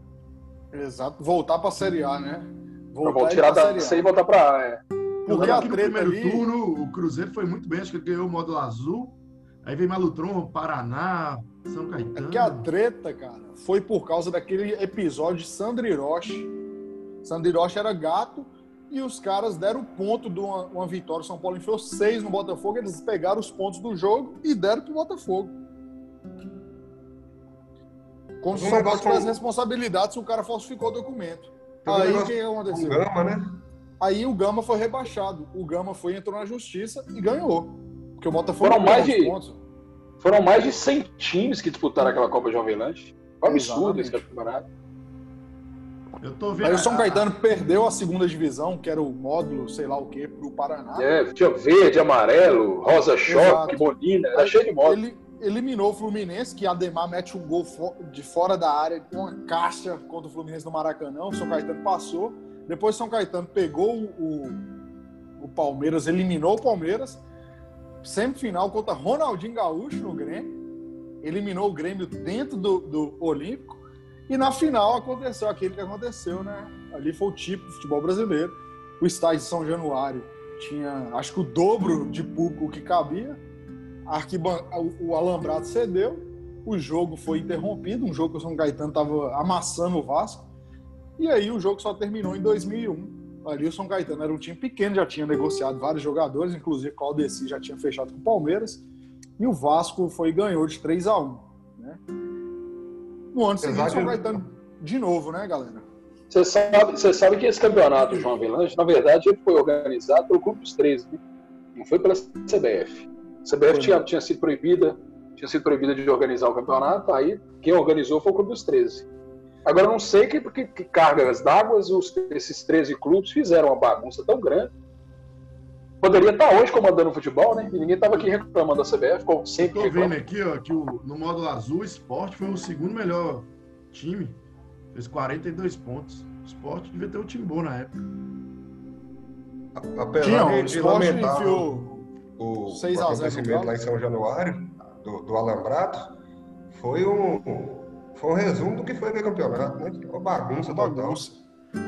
Exato, voltar para a Série A, né? Voltar pra tirar da C e voltar para A, é. Porque a no primeiro ali... turno o Cruzeiro foi muito bem, acho que ganhou o módulo azul. Aí vem Malutron, Paraná, São Caetano. É que a treta, cara, foi por causa daquele episódio de Sandro Hiroshi Sandro Hiroshi era gato e os caras deram ponto de uma, uma vitória. O São Paulo enfiou seis no Botafogo, eles pegaram os pontos do jogo e deram pro Botafogo. Como se o São Paulo tivesse responsabilidade se o cara falsificou o documento. Aí o que aconteceu? Gama, né? Aí o Gama foi rebaixado. O Gama foi, entrou na justiça e ganhou. Porque o Botafogo foram mais de pontos. Foram mais de 100 times que disputaram aquela Copa Jovem Lanche. Foi um absurdo esse campeonato. Eu tô vendo. Aí o São Caetano perdeu a segunda divisão, que era o módulo, sei lá o quê, pro Paraná. É, tinha verde, amarelo, rosa choque, bonina, era cheio de módulo. Ele eliminou o Fluminense, que Ademar mete um gol de fora da área, com uma caixa contra o Fluminense no Maracanã. O São Caetano passou. Depois São Caetano pegou o, o Palmeiras, eliminou o Palmeiras. Semifinal contra Ronaldinho Gaúcho no Grêmio. Eliminou o Grêmio dentro do, do Olímpico e na final aconteceu aquilo que aconteceu, né? Ali foi o tipo do futebol brasileiro. O estádio de São Januário tinha, acho que o dobro de público que cabia. Arquiban... O alambrado cedeu, o jogo foi interrompido, um jogo que o São Caetano estava amassando o Vasco. E aí o jogo só terminou em 2001. Ali o São Caetano era um time pequeno, já tinha negociado vários jogadores, inclusive o Aldeci já tinha fechado com o Palmeiras. E o Vasco foi ganhou de 3 a 1 né? No ano seguinte, o São Caetano de novo, né, galera? Você sabe, você sabe que esse campeonato, João Avelange, na verdade, ele foi organizado pelo Clube dos 13, né? não foi pela CBF. A CBF tinha, tinha sido proibida, tinha sido proibida de organizar o campeonato, aí quem organizou foi o Clube dos 13. Agora, eu não sei que, que, que cargas d'água esses 13 clubes fizeram uma bagunça tão grande. Poderia estar hoje comandando o futebol, né? E ninguém estava aqui reclamando da CBF, como sempre. Estou vendo aqui, ó, que o, no módulo azul, o Sport foi o segundo melhor time. Fez 42 pontos. O Sport devia ter um time bom na época. Apesar Tinha, de, de lamentar o, o, 6 o acontecimento lá em São Januário, do, do Alambrado, foi um, foi um resumo do que foi ver campeonato, né? Uma bagunça total. Bagunça.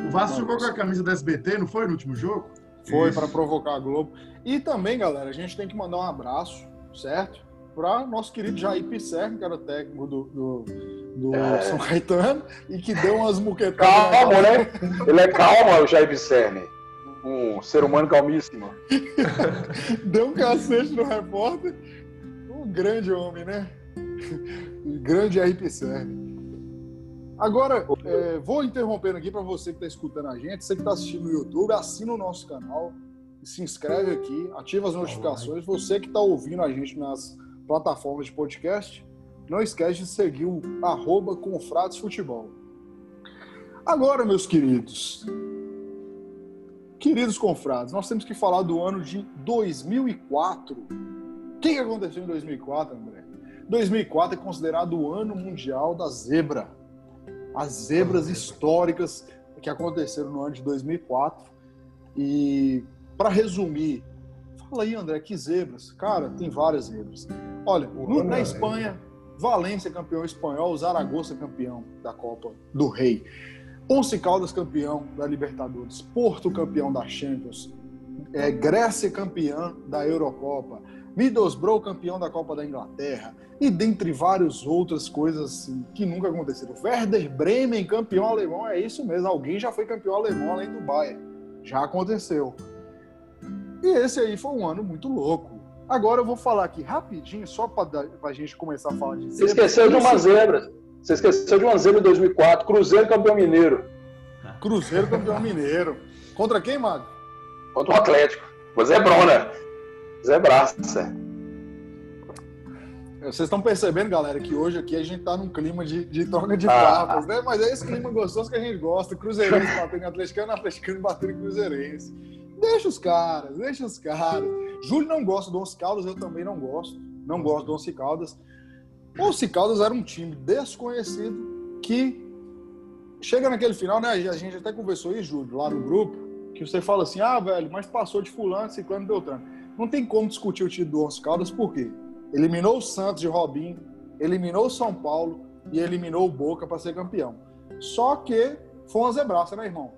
O Vasco jogou com a camisa da SBT, não foi no último jogo? Foi para provocar a Globo. E também, galera, a gente tem que mandar um abraço, certo? Para nosso querido Jair Pisserni, que era técnico do, do, do é. São Caetano, e que deu umas muquetadas. Calma, né? Ele é calmo, o Jair Pisserni. Um ser humano calmíssimo. deu um cacete no repórter. Um grande homem, né? grande Jair Pisserni. Agora, é, vou interrompendo aqui para você que está escutando a gente, você que está assistindo no YouTube, assina o nosso canal, se inscreve aqui, ativa as notificações. Você que está ouvindo a gente nas plataformas de podcast, não esquece de seguir o arroba Confrades Futebol. Agora, meus queridos, queridos confrades, nós temos que falar do ano de 2004. O que aconteceu em 2004, André? 2004 é considerado o ano mundial da zebra as zebras históricas que aconteceram no ano de 2004. E, para resumir, fala aí, André, que zebras? Cara, tem várias zebras. Olha, no, na Espanha, Valência campeão espanhol, Zaragoza campeão da Copa do Rei, Once Caldas campeão da Libertadores, Porto campeão da Champions, é, Grécia campeã da Eurocopa, Middlesbrough campeão da Copa da Inglaterra e dentre várias outras coisas assim, que nunca aconteceram. Werder Bremen campeão alemão, é isso mesmo, alguém já foi campeão alemão além do Bayern. Já aconteceu. E esse aí foi um ano muito louco. Agora eu vou falar aqui rapidinho, só para a gente começar a falar de Você esqueceu de uma zebra. Você esqueceu de zebra em 2004. Cruzeiro campeão mineiro. Cruzeiro campeão mineiro. Contra quem, Mago? Contra o Atlético. O Zebrona. Zé Braça. Vocês estão percebendo, galera, que hoje aqui a gente tá num clima de, de troca de ah. papas, né? Mas é esse clima gostoso que a gente gosta. Cruzeirense batendo em atleticano, atleticano batendo em cruzeirense. Deixa os caras, deixa os caras. Júlio não gosta do Once Caldas, eu também não gosto. Não gosto do Once Caldas. O Once Caldas era um time desconhecido que chega naquele final, né? A gente até conversou aí, Júlio, lá no grupo, que você fala assim, ah, velho, mas passou de fulano, ciclano, beltrano. Não tem como discutir o título do Once Caldas, por quê? Eliminou o Santos de Robinho, eliminou o São Paulo e eliminou o Boca para ser campeão. Só que foi uma zebraça, né, irmão?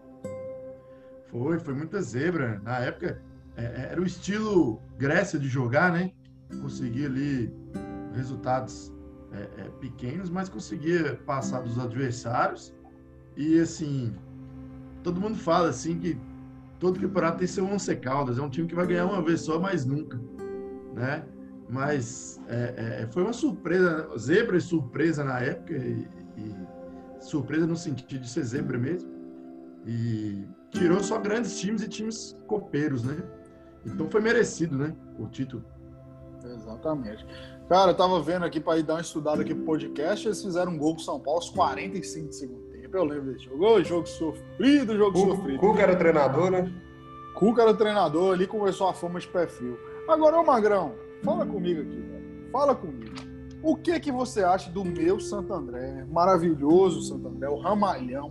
Foi, foi muita zebra. Na época, é, é era o estilo Grécia de jogar, né? Conseguia ali resultados é, é, pequenos, mas conseguia passar dos adversários. E assim, todo mundo fala assim que todo campeonato tem seu Once Caldas. É um time que vai ganhar uma vez só, mas nunca, né? Mas é, é, foi uma surpresa, zebra e surpresa na época, e, e, surpresa no sentido de ser zebra mesmo. E tirou só grandes times e times copeiros, né? Então foi merecido, né? O título. Exatamente. Cara, eu tava vendo aqui para ir dar uma estudada aqui pro podcast, eles fizeram um gol com São Paulo aos 45 de segundo tempo. Eu lembro desse jogo. Ô, jogo sofrido, jogo Cuca, sofrido. Cuca era treinador, né? Cuca era o treinador, ali começou a fama de pé frio. Agora, ô Magrão, fala comigo aqui, velho. Fala comigo. O que que você acha do meu Santo André? Maravilhoso Santo André, o Ramalhão.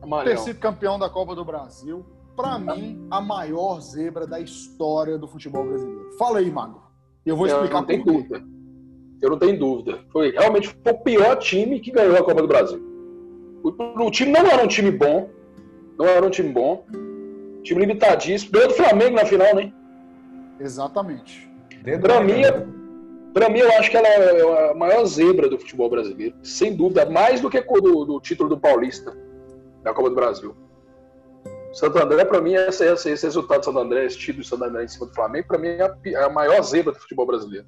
Ter Amarelo. sido campeão da Copa do Brasil. Pra mim, a maior zebra da história do futebol brasileiro. Fala aí, Mago. Eu vou Eu explicar não tenho por quê. dúvida. Eu não tenho dúvida. Foi realmente foi o pior time que ganhou a Copa do Brasil. O, o time não era um time bom. Não era um time bom. Time limitadíssimo. Ganhou do Flamengo na final, né? Exatamente. Da mim. Pra mim, eu acho que ela é a maior zebra do futebol brasileiro. Sem dúvida. Mais do que o do, do título do Paulista da Copa do Brasil. Santo André, pra mim, esse, esse, esse resultado do Santo André, esse título do Santo André em cima do Flamengo, pra mim é a, é a maior zebra do futebol brasileiro.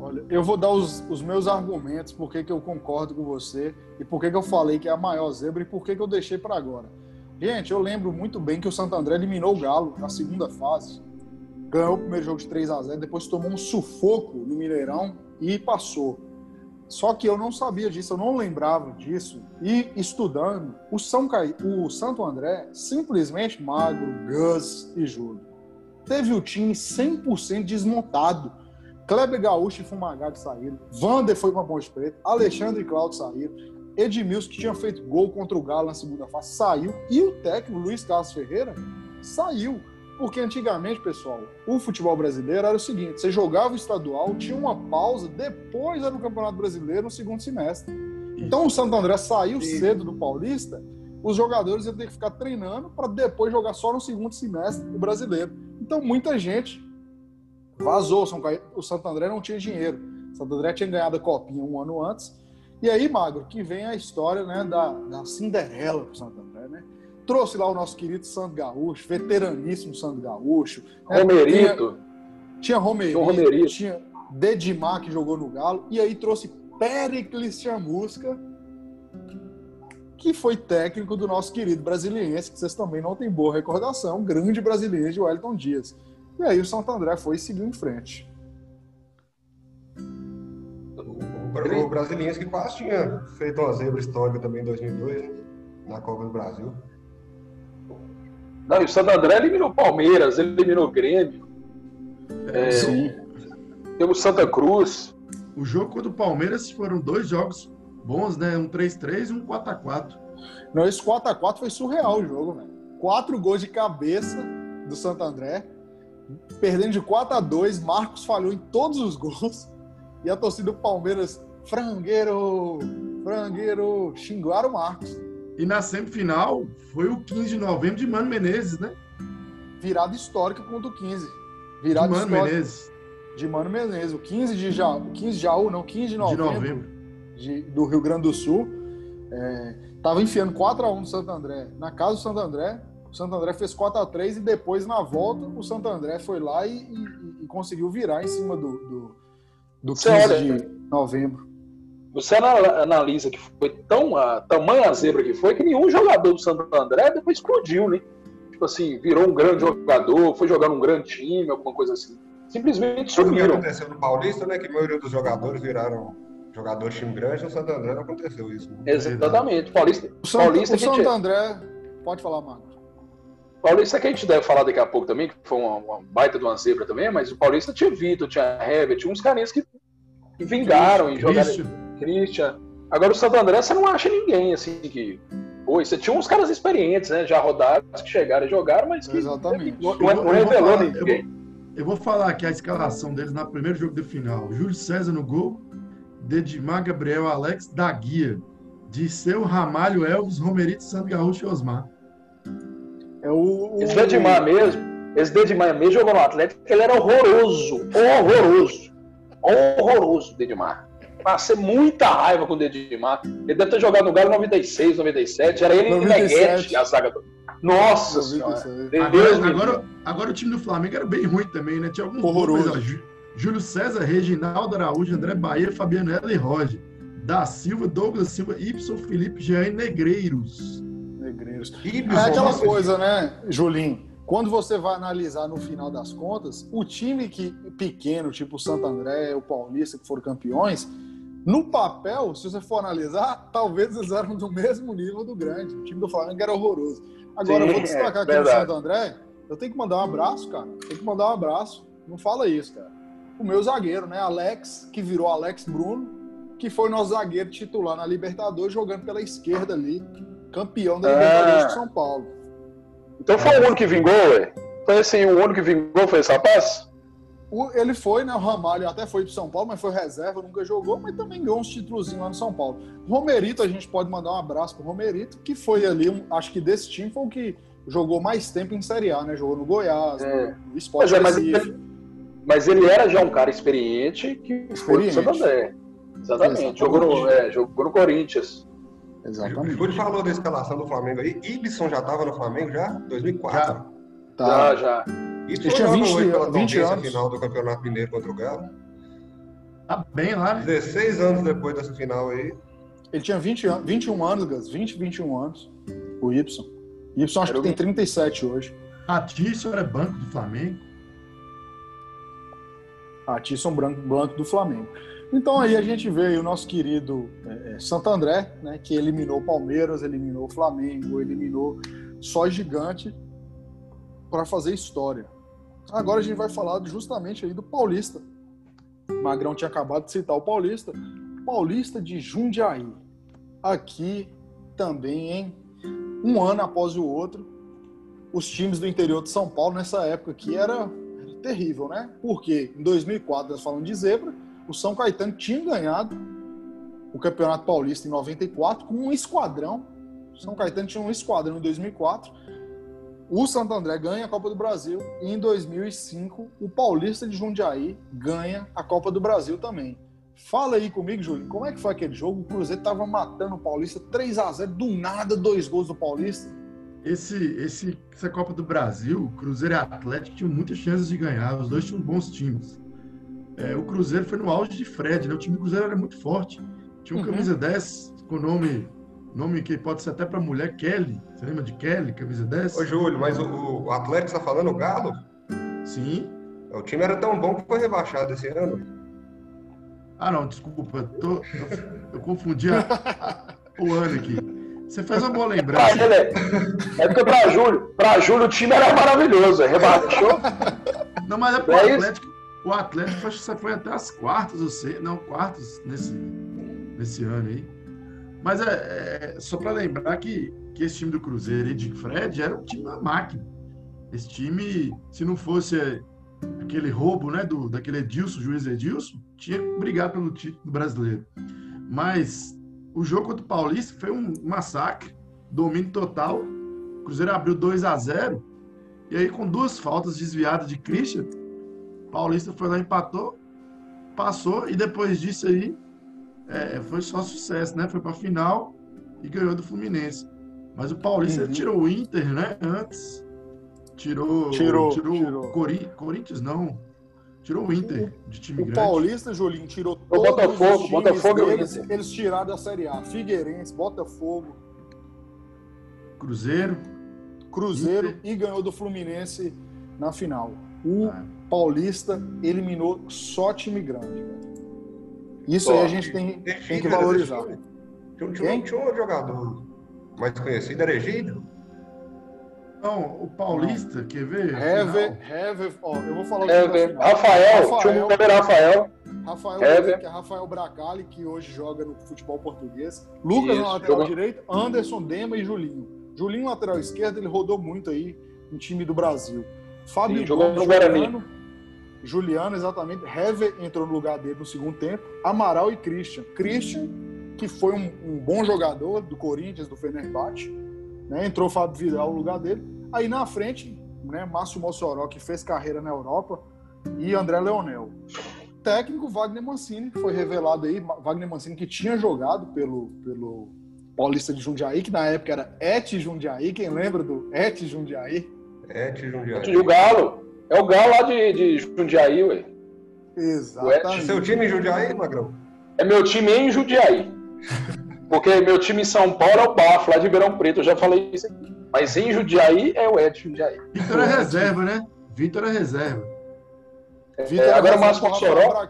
Olha, eu vou dar os, os meus argumentos, por que eu concordo com você e por que eu falei que é a maior zebra e por que eu deixei para agora. Gente, eu lembro muito bem que o Santo André eliminou o Galo na segunda fase. Ganhou o primeiro jogo de 3 a 0 depois tomou um sufoco no Mineirão e passou. Só que eu não sabia disso, eu não lembrava disso. E estudando, o, São Cai... o Santo André, simplesmente magro, Gus e Júlio. Teve o time 100% desmontado. Kleber Gaúcho e Fumagado saíram. Vander foi para Ponte Preta. Alexandre e Claudio saíram. Edmilson, que tinha feito gol contra o Galo na segunda fase, saiu. E o técnico, Luiz Carlos Ferreira, saiu. Porque antigamente, pessoal, o futebol brasileiro era o seguinte: você jogava o estadual, tinha uma pausa, depois era o Campeonato Brasileiro no segundo semestre. Então o Santo André saiu cedo do Paulista, os jogadores iam ter que ficar treinando para depois jogar só no segundo semestre o brasileiro. Então muita gente vazou. O Santo André não tinha dinheiro. O Santo André tinha ganhado a copinha um ano antes. E aí, Magro, que vem a história né, da, da Cinderela pro Santo André? Trouxe lá o nosso querido Santo Gaúcho, veteraníssimo Santo Gaúcho. né? Romerito. Tinha, tinha Romerito, Romerito. tinha Dedimar, que jogou no Galo. E aí trouxe Pericles Chamusca, que foi técnico do nosso querido brasiliense, que vocês também não têm boa recordação, grande brasiliense de Wellington Dias. E aí o Santo André foi e seguiu em frente. O, o brasiliense que quase tinha feito uma zebra histórica também em 2002, né? na Copa do Brasil. Não, e o Santo André eliminou o Palmeiras, eliminou o Grêmio. É, Sim. Temos Santa Cruz. O jogo contra o Palmeiras foram dois jogos bons, né? Um 3-3 e um 4x4. Não, esse 4x4 foi surreal o jogo, velho. Quatro gols de cabeça do Santo André. Perdendo de 4 a 2 Marcos falhou em todos os gols. E a torcida do Palmeiras, frangueiro, frangueiro, xingaram o Marcos. E na semifinal foi o 15 de novembro de Mano Menezes, né? Virada histórica contra o 15. De Virada Mano histórica Menezes, de Mano Menezes. O 15 de Jaú, 15 de Jaú, não, 15 de de novembro, novembro. de- do Rio Grande do Sul. É, tava enfiando 4x1 no Santo André. Na casa do Santo André, o Santo André fez 4x3 e depois, na volta, o Santo André foi lá e, e- e conseguiu virar em cima do, do, do 15 Você olha- de novembro. Você ana- analisa que foi tão a tamanha zebra que foi que nenhum jogador do Santo André depois explodiu, né? Tipo assim, virou um grande jogador, foi jogar num grande time, alguma coisa assim. Simplesmente Tudo que sumiram. aconteceu no Paulista, né? Que a maioria dos jogadores viraram jogadores de time grande, no Santo André não aconteceu isso. Né? Exatamente. Paulista, O Santo, Paulista o que Santo André, pode falar, Marcos. Paulista que a gente deve falar daqui a pouco também, que foi uma, uma baita de uma zebra também, mas o Paulista tinha Vitor, tinha Herbert, tinha uns carinhas que, que vingaram e jogaram. Christian. Agora o Santo André você não acha ninguém assim que. Pô, você tinha uns caras experientes, né? Já rodados, que chegaram e jogaram, mas que Exatamente. não, Eu não, vou- não eu vou revelou ninguém. Eu vou falar aqui a escalação deles no primeiro jogo de final. Júlio César no gol, Dedimar, Gabriel, Alex, da Guia, Disseu, Ramalho, Elvis, Romerito, Santo Gaúcho e Osmar. É o, o... Esse Dedimar mesmo, esse Dedimar mesmo jogou no Atlético, ele era horroroso, horroroso, horroroso, Dedimar. Passei muita raiva com o Dedimar. Ele deve ter jogado no Galo 96, 97. Era ele e 97. Neguete, a zaga do. Nossa 97. senhora. Agora, Deus agora, agora o time do Flamengo era bem ruim também, né? Tinha alguns Horroroso. Júlio César, Reginaldo Araújo, André Bahia, Fabiano Heller e Roger. Da Silva, Douglas Silva, Ibson, Felipe, Jean e Negreiros. Negreiros. Ibson, É aquela coisa, né, Julinho? Quando você vai analisar no final das contas, o time que pequeno, tipo o Santo André, o Paulista, que foram campeões, no papel, se você for analisar, talvez eles eram do mesmo nível do grande. O time do Flamengo era horroroso. Agora, Sim, eu vou destacar é aqui no Santo André, eu tenho que mandar um abraço, cara. Tem que mandar um abraço. Não fala isso, cara. O meu zagueiro, né? Alex, que virou Alex Bruno, que foi nosso zagueiro titular na Libertadores, jogando pela esquerda ali, campeão da Ah. Libertadores de São Paulo. Então foi o único que vingou, ué? Foi assim, o único que vingou foi esse rapaz? O- ele foi, né? O Ramalho até foi pro São Paulo, mas foi reserva, nunca jogou, mas também ganhou uns títulos lá no São Paulo. Romerito, a gente pode mandar um abraço pro Romerito, que foi ali, um- acho que desse time foi o que jogou mais tempo em Série A, né? Jogou no Goiás, É. no, Sport Pois é, mas mas ele era já um cara experiente que foi pro Experiente. Santo André. Exatamente. Exatamente. Jogou, no, é, jogou no Corinthians. O Exatamente. Júlio falou da escalação do Flamengo aí. Ibson já estava no Flamengo já? 2004. Já. Tá. Já, já. Ibson Ele tinha joga 20 hoje pela 20 Tombense, anos. final do Campeonato Mineiro contra o Galo. Tá bem lá, né? 16 anos depois dessa final aí. Ele tinha 20 an 21 anos, Gas. 20, 21 anos. O Y. Y acho Era que o- tem 37 hoje. Atício era banco do Flamengo. A Tisson Branco, Blanco do Flamengo. Então aí a gente vê aí o nosso querido é, é, Santo André, né, que eliminou o Palmeiras, eliminou o Flamengo, eliminou só gigante para fazer história. Agora a gente vai falar justamente aí do Paulista. Magrão tinha acabado de citar o Paulista. Paulista de Jundiaí. Aqui também, hein? Um ano após o outro, os times do interior de São Paulo nessa época era era terrível, né? Porque em 2004, nós falamos de zebra, o São Caetano tinha ganhado o Campeonato Paulista em 94 com um esquadrão. O São Caetano tinha um esquadrão em 2004. O Santo André ganha a Copa do Brasil e em 2005 o Paulista de Jundiaí ganha a Copa do Brasil também. Fala aí comigo, Júlio, como é que foi aquele jogo? O Cruzeiro tava matando o Paulista 3 a 0 do nada, dois gols do Paulista. Esse, esse, essa Copa do Brasil, Cruzeiro e Atlético tinham muitas chances de ganhar. Os dois tinham bons times. É, o Cruzeiro foi no auge de Fred, né? O time do Cruzeiro era muito forte. Tinha um Uhum. camisa 10 com nome, nome que pode ser até para mulher, Kelly. Você lembra de Kelly, camisa 10? Ô, Júlio, mas o, o Atlético está falando o Galo? Sim. O time era tão bom que foi rebaixado esse ano. Ah, não, desculpa. eu tô- eu, eu confundi a- a- o ano aqui. Você fez uma boa lembrança. ele, é é porque pra Júlio, pra Júlio o time era maravilhoso. Rebaixou. Não, mas é pro É isso? Atlético. O Atlético acho que você foi até as quartas, ou sei, não, quartas nesse, nesse ano aí. Mas é, é só para lembrar que, que esse time do Cruzeiro e de Fred era um time da máquina. Esse time, se não fosse aquele roubo, né, do, daquele Edilson, juiz Edilson, tinha que brigar pelo título brasileiro. Mas o jogo contra o Paulista foi um massacre, domínio total. O Cruzeiro abriu 2 a 0 e aí com duas faltas desviadas de Christian, Paulista foi lá empatou, passou e depois disso aí é, foi só sucesso, né? Foi para final e ganhou do Fluminense. Mas o Paulista Uhum. tirou o Inter, né? Antes tirou Tirou, tirou, tirou. Cori- Corinthians não, tirou o Inter de time O grande. Paulista, Julinho, tirou O todos Botafogo, os times Botafogo o deles, Inter. eles tiraram da Série A. Figueirense, Botafogo, Cruzeiro. Cruzeiro Inter. e ganhou do Fluminense na final. O Ah. Paulista eliminou só time grande. velho. Isso Só. aí a gente tem, tem que valorizar. Tinha, tinha, um jogador mais conhecido, era Egídio? Não, o Paulista, quer ver? Hever. Hever, ó, eu vou falar da velho. final. Rafael, Rafael. tinha um Rafael. Rafael, Hever. que é Rafael Bracali, que hoje joga no futebol português. Lucas Isso, na lateral jogou- direito, Anderson, Dema e Julinho. Julinho, lateral esquerdo, ele rodou muito aí em time do Brasil. Fábio Sim, jogou Gomes, no Guarani. Juliano, Juliano, exatamente. Hever entrou no lugar dele no segundo tempo. Amaral e Christian. Christian, que foi um, um bom jogador do Corinthians, do Fenerbahçe. Né? Entrou o Fábio Vidal no lugar dele. Aí na frente, né, Márcio Mossoró, que fez carreira na Europa, e André Leonel. técnico Wagner Mancini, que foi revelado aí, Wagner Mancini que tinha jogado pelo, pelo Paulista de Jundiaí, que na época era Et Jundiaí, quem lembra do Et Jundiaí? Et Jundiaí. E o Galo, é o Galo lá de, de Jundiaí, ué. Exatamente. Seu time em Jundiaí, Magrão? É meu time em Jundiaí. Porque meu time em São Paulo é o Bafo, lá de Verão Preto, eu já falei isso aqui. Mas em Jundiaí é o Et Jundiaí. Vitor é reserva, né? Vitor é reserva. Vitor É, agora o Márcio Mossoró.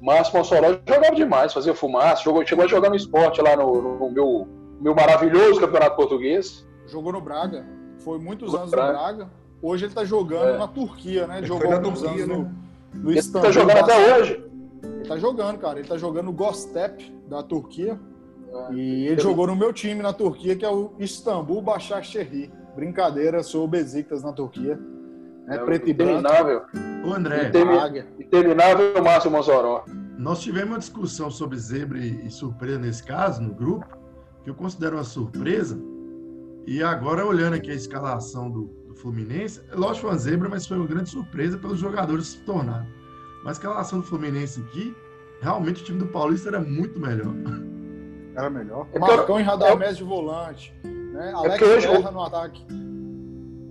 Márcio Mossoró jogava demais, fazia fumaça, jogou, chegou a jogar no esporte lá no, no meu, meu maravilhoso campeonato português. Jogou no Braga. Foi muitos Jogou anos no no Braga. Hoje ele tá jogando É. na Turquia, né? Ele Jogou alguns Turquia, anos né? no, no Ele Istambul. tá jogando até hoje. Ele tá jogando, cara. Ele tá jogando no Gostep da Turquia. É. E ele jogou no meu time na Turquia, que é o Istambul Başakşehir. Brincadeira, sou o Besiktas na Turquia. É, preto e branco. interminável. Ô André, Intermi- Águia. Interminável Márcio Mossoró. nós tivemos uma discussão sobre zebra e, surpresa nesse caso, no grupo, que eu considero uma surpresa. E agora, olhando aqui a escalação do Fluminense, é lógico que foi uma zebra, mas foi uma grande surpresa pelos jogadores se tornaram. Mas a escalação do Fluminense aqui, realmente o time do Paulista era muito melhor. Era melhor. É Marcão e Radamés de volante. Né? Alex porque hoje- Terra no ataque.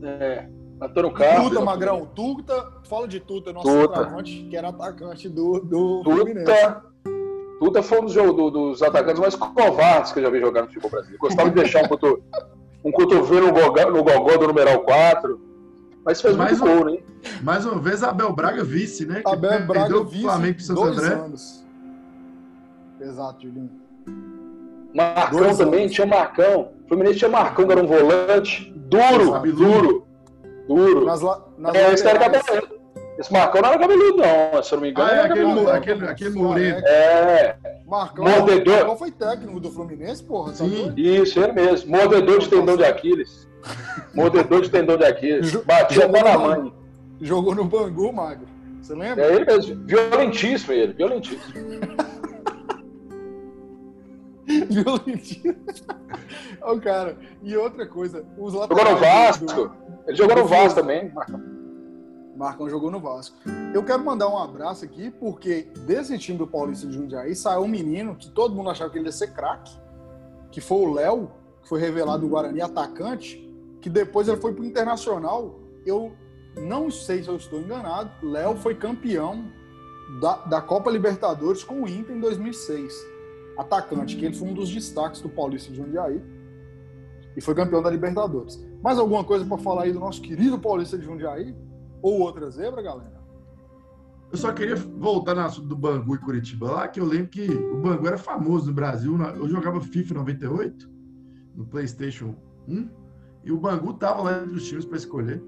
É, Antônio Carlos. Tuta, Magrão. Tuta, fala de Tuta, nosso Tuta. centroavante, que era atacante do, do Fluminense. Tuta, Tuta foi um dos, do- dos atacantes mais covardes que eu já vi jogar no futebol brasileiro. Gostava de deixar um, coto, um cotovelo no gogó, no gogó do numeral 4. Mas fez Mais muito um- gol, hein? Mais uma vez, Abel Braga vice, né? Que Abel perdeu Braga pro vice Flamengo pro Santo dois André. anos. Exato, Julinho. Marcão Dois também, anos. tinha Marcão. O Fluminense tinha Marcão, que era um volante duro, Cabeludo. duro, duro. Nas, la- nas É, esse cara era cabeludo. Esse Marcão não era cabeludo, não, se eu não me engano. Ah, é aquele, cabeludo, aquele, aquele. Moreira. É, Marcão, Mordedor. Marcão foi técnico do Fluminense, porra. Tá Sim. doido? isso, ele mesmo. Mordedor de tendão de Aquiles. Mordedor de tendão de Aquiles. Batia até na mãe. Jogou no Bangu, Magro. Você lembra? É ele mesmo. Violentíssimo ele, violentíssimo. Violentinho. Ô, cara, e outra coisa, os Jogou no laterais do- Vasco. Ele jogou no Vasco também. Marcão jogou no Vasco. Eu quero mandar um abraço aqui, porque desse time do Paulista de Jundiaí saiu um menino que todo mundo achava que ele ia ser craque, que foi o Léo, que foi revelado do Guarani atacante, que depois ele foi pro Internacional. Eu não sei se eu estou enganado, Léo foi campeão da, da Copa Libertadores com o Inter em 2006. Atacante, que ele foi um dos destaques do Paulista de Jundiaí e foi campeão da Libertadores. Mais alguma coisa para falar aí do nosso querido Paulista de Jundiaí? Ou outra zebra, galera? Eu só queria voltar no assunto do Bangu e Curitiba lá, que eu lembro que o Bangu era famoso no Brasil. Eu jogava FIFA 98, no PlayStation 1, e o Bangu tava lá entre os times para escolher.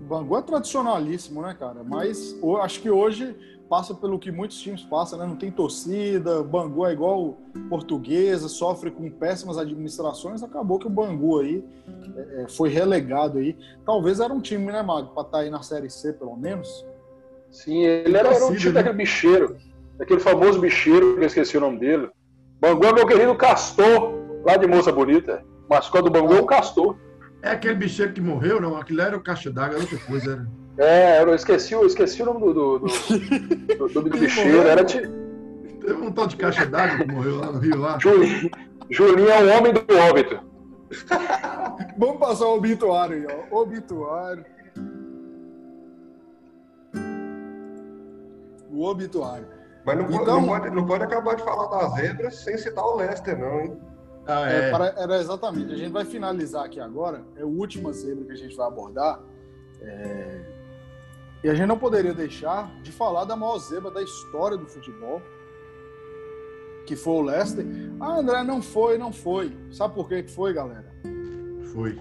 O Bangu é tradicionalíssimo, né, cara? Mas eu acho que hoje passa pelo que muitos times passam, né? Não tem torcida, Bangu é igual portuguesa, sofre com péssimas administrações. Acabou que o Bangu aí é, é, foi relegado aí. Talvez era um time, né, Mago, para estar aí na Série C, pelo menos. Sim, ele era, era um time né? daquele bicheiro. Daquele famoso bicheiro, que eu esqueci o nome dele. Bangu é meu querido Castor, lá de Moça Bonita. Mascote do Bangu é o Castor. É aquele bicheiro que morreu, não? Aquilo era o caixa d'água, era outra coisa. Era... É, eu esqueci, eu esqueci o nome do, do, do, do- do- do bicheiro. Era Teve um tal de caixa d'água que morreu lá no Rio, lá. Ju- Julinho é o homem do óbito. Vamos passar o obituário aí, ó. Obituário. O obituário. Mas não, pode- Então- não, pode, não pode acabar de falar das zebras sem citar o Leicester, não, hein? Ah, É, é. para- era exatamente. A gente vai finalizar aqui agora. É a última zebra que a gente vai abordar. É, E a gente não poderia deixar de falar da maior zebra da história do futebol, que foi o Leicester. Ah, André, não foi, não foi. Sabe por que foi, galera? Foi.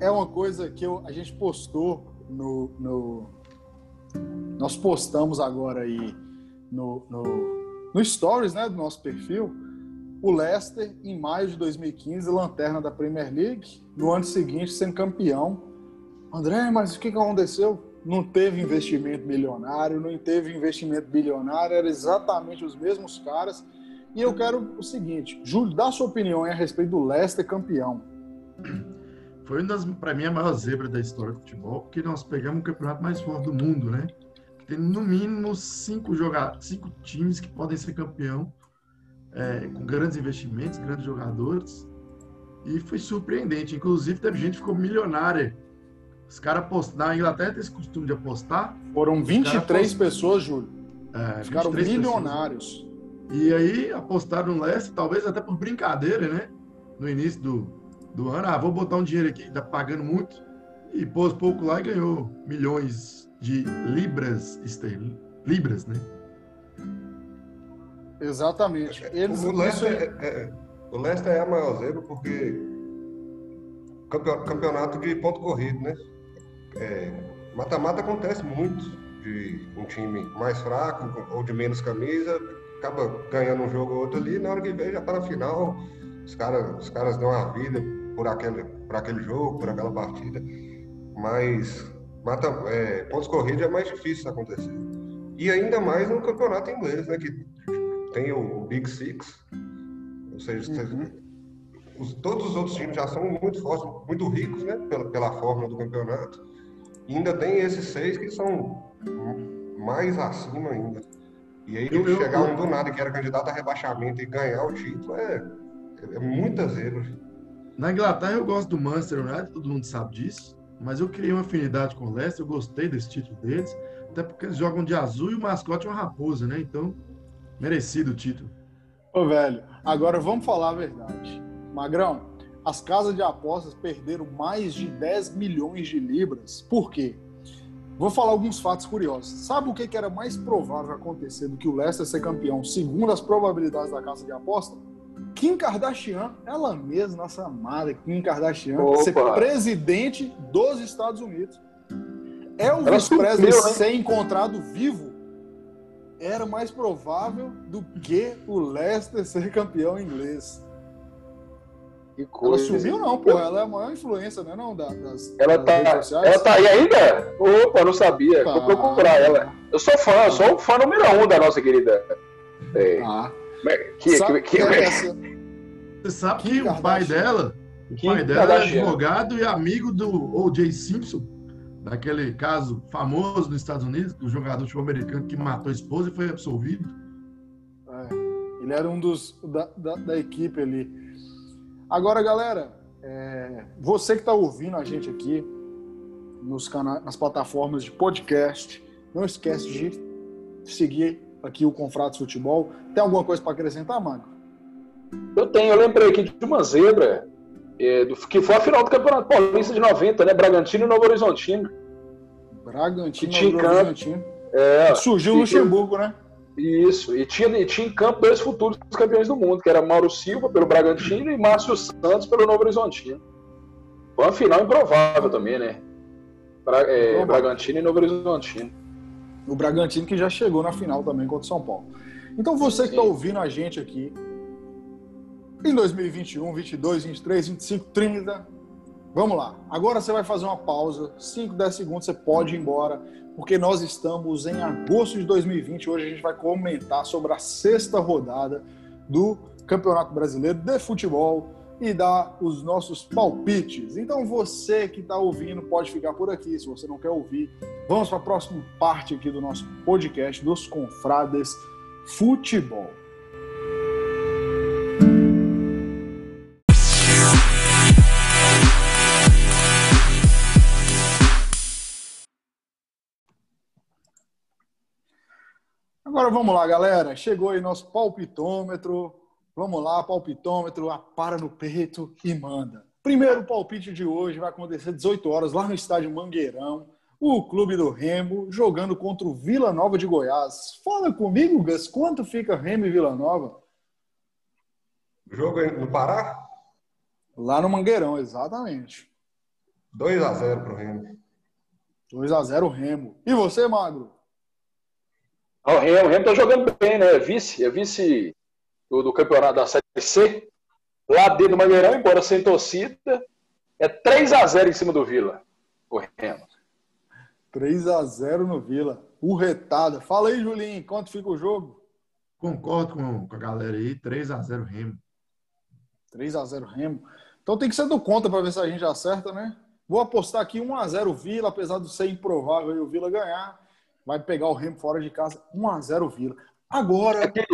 É uma coisa que eu- a gente postou no, no- Nós postamos agora aí no, no, no Stories né, do nosso perfil. O Leicester, em maio de 2015, lanterna da Premier League. No ano seguinte, sendo campeão. André, mas o que, aconteceu? Não teve investimento milionário, não teve investimento bilionário, eram exatamente os mesmos caras. E eu quero o seguinte, Júlio, dá sua opinião a respeito do Leicester campeão. Foi uma das, pra mim, a maior zebra da história do futebol, porque nós pegamos o campeonato mais forte do mundo, né? tem no mínimo cinco, jogadores, cinco times que podem ser campeão é, com grandes investimentos, grandes jogadores. E foi surpreendente. Inclusive, teve gente que ficou milionária. Os caras apostaram. Na Inglaterra tem esse costume de apostar. Foram 23 pessoas, Júlio. É, Ficaram milionários. Pessoas. E aí apostaram no Leicester, talvez até por brincadeira, né? No início do, do ano. Ah, vou botar um dinheiro aqui, tá pagando muito. E pôs pouco lá e ganhou milhões de libras esterlinas. Libras, né? Exatamente. Eles, o, Leicester, é, é, o Leicester é a maior zebra porque campeonato de ponto corrido, né? É, mata-mata é, acontece muito de um time mais fraco ou de menos camisa, acaba ganhando um jogo ou outro ali, na hora que vem já tá na final, os caras, os caras dão a vida por aquele, por aquele jogo, por aquela partida. Mas mata, é, pontos corridos é mais difícil acontecer. E ainda mais no campeonato inglês, né? Que tem o Big Six, ou seja, uhum. os, todos os outros times já são muito fortes, muito ricos, né, pela, pela forma do campeonato. E ainda tem esses seis que são mais acima ainda. E aí eu, chegar eu, um do nada que era candidato a rebaixamento e ganhar o título é, é muita zebra. Na Inglaterra eu gosto do Manchester United, todo mundo sabe disso. Mas eu criei uma afinidade com o Leicester, eu gostei desse título deles, até porque eles jogam de azul e o mascote é uma raposa, né? Então Merecido o título. Ô, velho, agora vamos falar a verdade. Magrão, as casas de apostas perderam mais de 10 milhões de libras. Por quê? Vou falar alguns fatos curiosos. Sabe o que era mais provável acontecer do que o Leicester ser campeão, segundo as probabilidades da casa de aposta? Kim Kardashian, ela mesma, nossa amada Kim Kardashian, Opa. ser presidente dos Estados Unidos. Elvis Presley ser encontrado vivo era mais provável do que o Leicester ser campeão inglês. Que coisa. Ela sumiu não, pô. Ela é a maior influência, né, não, das, ela das tá. Ela tá aí ainda? Opa, não sabia. Tá. Vou procurar ela. Eu sou fã, eu sou o fã número um da nossa querida. É, ah. Que, sabe que, que, que, essa... Você sabe que, que o pai dela, o pai dela é advogado e amigo do O.J. Simpson daquele caso famoso nos Estados Unidos, do jogador sul-americano que matou a esposa e foi absolvido. É, ele era um dos da, da, da equipe ali. Agora, galera, é, você que está ouvindo a gente aqui nos cana nas plataformas de podcast, não esquece de seguir aqui o Confratos Futebol. Tem alguma coisa para acrescentar, Marco? Eu tenho, eu lembrei aqui de uma zebra é, do, que foi a final do Campeonato Paulista de 90, né? Bragantino e Novo Horizontino. Bragantino e Novo Horizontino. É, Surgiu o Luxemburgo, né? Isso, e tinha, e tinha em campo dois futuros campeões do mundo, que era Mauro Silva pelo Bragantino e Márcio Santos pelo Novo Horizontino. Foi uma final improvável também, né? Bra é, Bragantino e Novo Horizontino. O Bragantino que já chegou na final também contra o São Paulo. Então você que está ouvindo a gente aqui, em 2021, 22, 23, 25, 30. Vamos lá. Agora você vai fazer uma pausa, 5, 10 segundos, você pode ir embora, porque nós estamos em agosto de 2020. Hoje a gente vai comentar sobre a sexta rodada do Campeonato Brasileiro de Futebol e dar os nossos palpites. Então você que está ouvindo pode ficar por aqui, se você não quer ouvir. Vamos para a próxima parte aqui do nosso podcast dos Confrades Futebol. Agora vamos lá, galera. Chegou aí nosso palpitômetro. Vamos lá, palpitômetro, para no peito e manda. Primeiro palpite de hoje vai acontecer 18 horas lá no estádio Mangueirão. O clube do Remo jogando contra o Vila Nova de Goiás. Fala comigo, Gus, quanto fica Remo e Vila Nova? Jogo no Pará? Lá no Mangueirão, exatamente. 2 a 0 pro Remo. 2 a 0 Remo. E você, Magro? O Remo, o Remo tá jogando bem, né? É vice, é vice do, do, campeonato da Série C. Lá dentro do Mangueirão, embora sem torcida, é 3 a 0 em cima do Vila. O Remo. 3 a 0 no Vila. O retada. Fala aí, Julinho, quanto fica o jogo? Concordo com, com a galera aí, 3 a 0 Remo. 3 a 0 Remo. Então tem que ser do conta para ver se a gente acerta, né? Vou apostar aqui 1 a 0 Vila, apesar de ser improvável o Vila ganhar. Vai pegar o Remo fora de casa, 1x0 Vila. Agora. Aqui,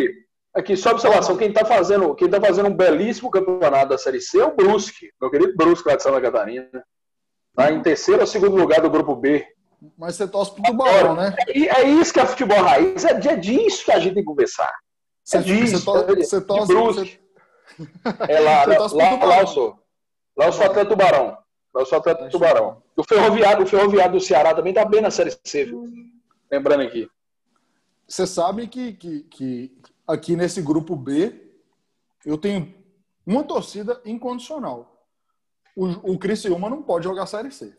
aqui só observação: quem está fazendo, quem tá fazendo um belíssimo campeonato da Série C é o Brusque, meu querido Brusque lá de Santa Catarina. Está em terceiro ou segundo lugar do grupo B. Mas você torce pro Tubarão, né? É, é isso que é futebol raiz. É, é disso que a gente tem que conversar. Você, É disso. você torce, você torce, de Brusque. É lá, Você torce pro lá, lá, Tubarão. eu sou. Lá eu sou atleta Tubarão. Lá eu sou atleta Tubarão. O Ferroviário, o Ferroviário do Ceará também tá bem na Série C, viu? Lembrando aqui. Você sabe que, que, que aqui nesse grupo B eu tenho uma torcida incondicional. O, o Criciúma não pode jogar Série C.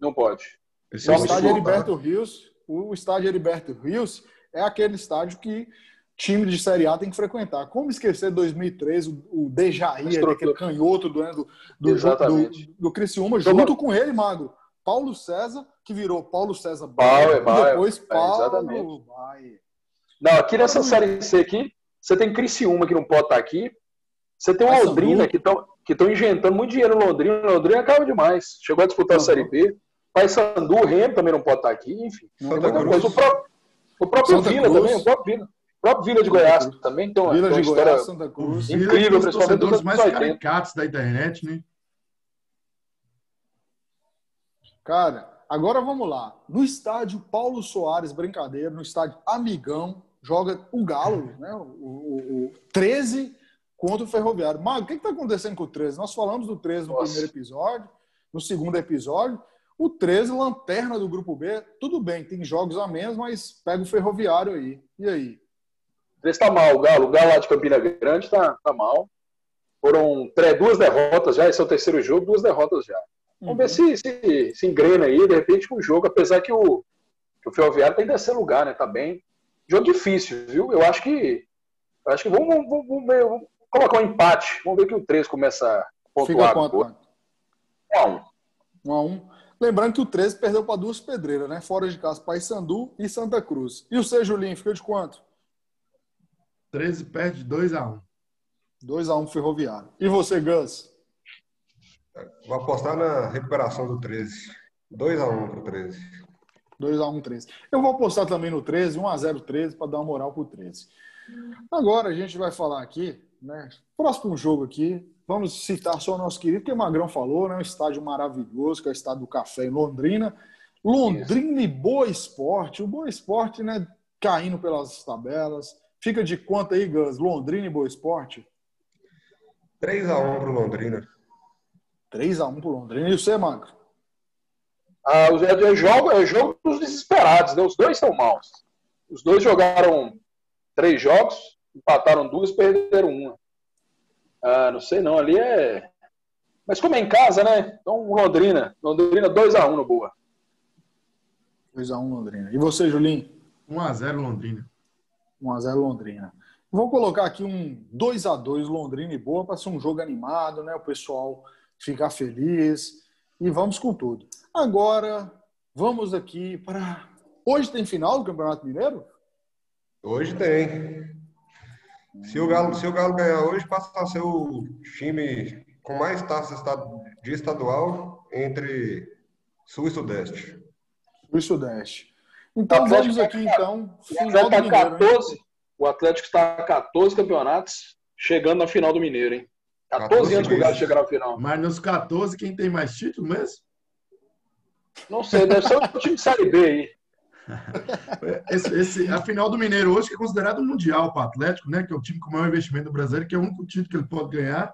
Não pode. Esse O é um estádio Heriberto Rios, o estádio Heriberto Rios é aquele estádio que time de Série A tem que frequentar. Como esquecer 2003, o, o Dejaí, aquele canhoto do, do, do, do, do Criciúma, junto com ele, Magro. Paulo César, que virou Paulo César é, Baia. e depois É, Paulo exatamente. Baia. Não, aqui nessa Série C aqui, você tem Criciúma que não pode estar aqui. Você tem. Londrina que estão que estão injetando muito dinheiro no Londrina. O Londrina acaba demais. Chegou a disputar Uhum. a Série B. Paysandu, o Remo também não pode estar aqui. Enfim. O próprio, o próprio Santa Vila Cruz. também, o próprio Vila. O próprio Vila de Goiás também tem uma, Vila tem uma de história. Goiás, Santa Cruz. Incrível, é um dos principalmente torcedores nos mais anos 80. caricatos da internet, né? Cara, agora vamos lá. No estádio Paulo Soares, brincadeira, no estádio Amigão, joga o Galo, né? O, o, o 13 contra o Ferroviário. Mago, o que está acontecendo com o 13? Nós falamos do 13 no Nossa. primeiro episódio, no segundo episódio. O 13, lanterna do grupo B, tudo bem, tem jogos a menos, mas pega o Ferroviário aí. E aí? Esse tá mal, o Galo. O Galo lá de Campina Grande tá, tá mal. Foram três, duas derrotas já. Esse é o terceiro jogo, duas derrotas já. Vamos ver se, se, se engrena aí, de repente, com o jogo, apesar que o, que o Ferroviário tem terceiro lugar, né? Tá bem. Jogo difícil, viu? Eu acho que. Eu acho que vamos, vamos, vamos ver. Vamos colocar um empate. Vamos ver que o 3 começa a Fica pontuar. quanto? Um Mago? a um. Um a um. Lembrando que o 13 perdeu para duas pedreiras, né? Fora de casa, Paysandu e Santa Cruz. E o seu, Julinho, fica de quanto? 13 perde 2 a 1 2x1 pro Ferroviário. E você, Gus? Vou apostar na recuperação do 13. 2x1 pro 13. 2x1, 13. Eu vou apostar também no 13, 1x0 13, para dar uma moral pro 13. Agora a gente vai falar aqui, né? Próximo jogo aqui, vamos citar só o nosso querido, que o Magrão falou, né? Um estádio maravilhoso, que é o estádio do Café em Londrina. Londrina e Boa Esporte. O Boa Esporte, né? Caindo pelas tabelas. Fica de conta aí, Gus. Londrina e Boa Esporte. 3x1 pro Londrina. 3x1 pro Londrina. E você, Magro? Ah, o- é, é jogo, é jogo dos desesperados, né? Os dois estão maus. Os dois jogaram três jogos, empataram duas, perderam uma. Ah, não sei não, ali é. Mas como é em casa, né? Então, Londrina. Londrina 2x1 no Boa. 2x1 Londrina. E você, Julinho? 1 a 0 Londrina. 1x0 Londrina. Vou colocar aqui um 2x2 Londrina e Boa para ser um jogo animado, né? O pessoal ficar feliz. E vamos com tudo. Agora, vamos aqui para. Hoje tem final do Campeonato Mineiro? Hoje tem. Se o Galo, se o Galo ganhar hoje, passa a ser o time com mais taças de estadual entre Sul e Sudeste. Sul e Sudeste. Então Atlético vamos aqui, então. O Final Atlético do está Mineiro. hein? 14. O Atlético está a 14 campeonatos, chegando na final do Mineiro, hein? 14, 14 anos que o Galo na final. Mas nos 14, quem tem mais título mesmo? Não sei, deve ser o time de Série B aí. Esse, esse- a final do Mineiro hoje que é considerado um mundial para o Atlético, né? Que é o time com o maior investimento do brasileiro, que é o único título que ele pode ganhar.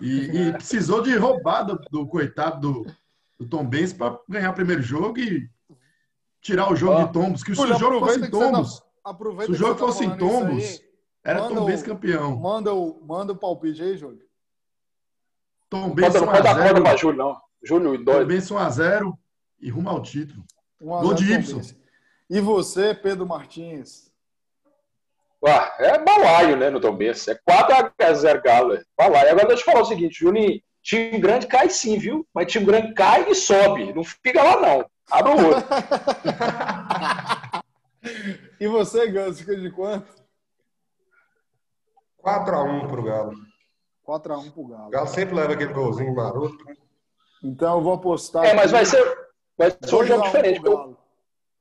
E, e precisou de roubada do coitado do, do Tom Benz para ganhar o primeiro jogo e tirar o jogo Ó. de tombos. Que se o jogo fosse você tombos, tá- se o jogo tá fosse tombos, aí, era Tom Benz campeão. Manda o, manda o palpite aí, Júlio. Tom 1 não a pode dar conta 0 pra Júlio, não. Júlio Tom dói. Benz 1 a 0 e rumo ao título. 1 a Gol 0 de Tom. Benz. E você, Pedro Martins? Ah, é balaio, né, no Tom Benz. É 4 a 0 Galo. É balaio. Agora deixa eu te falar o seguinte, Juninho. Time grande cai sim, viu? Mas time grande cai e sobe. Não fica lá, não. Abre o olho. E você, Gus, fica de quanto? 4x1 pro Galo. 4x1 pro Galo. O Galo sempre leva aquele golzinho maroto. Então eu vou apostar. É, mas vai ser, vai ser um 2 a jogo 1 diferente. Galo.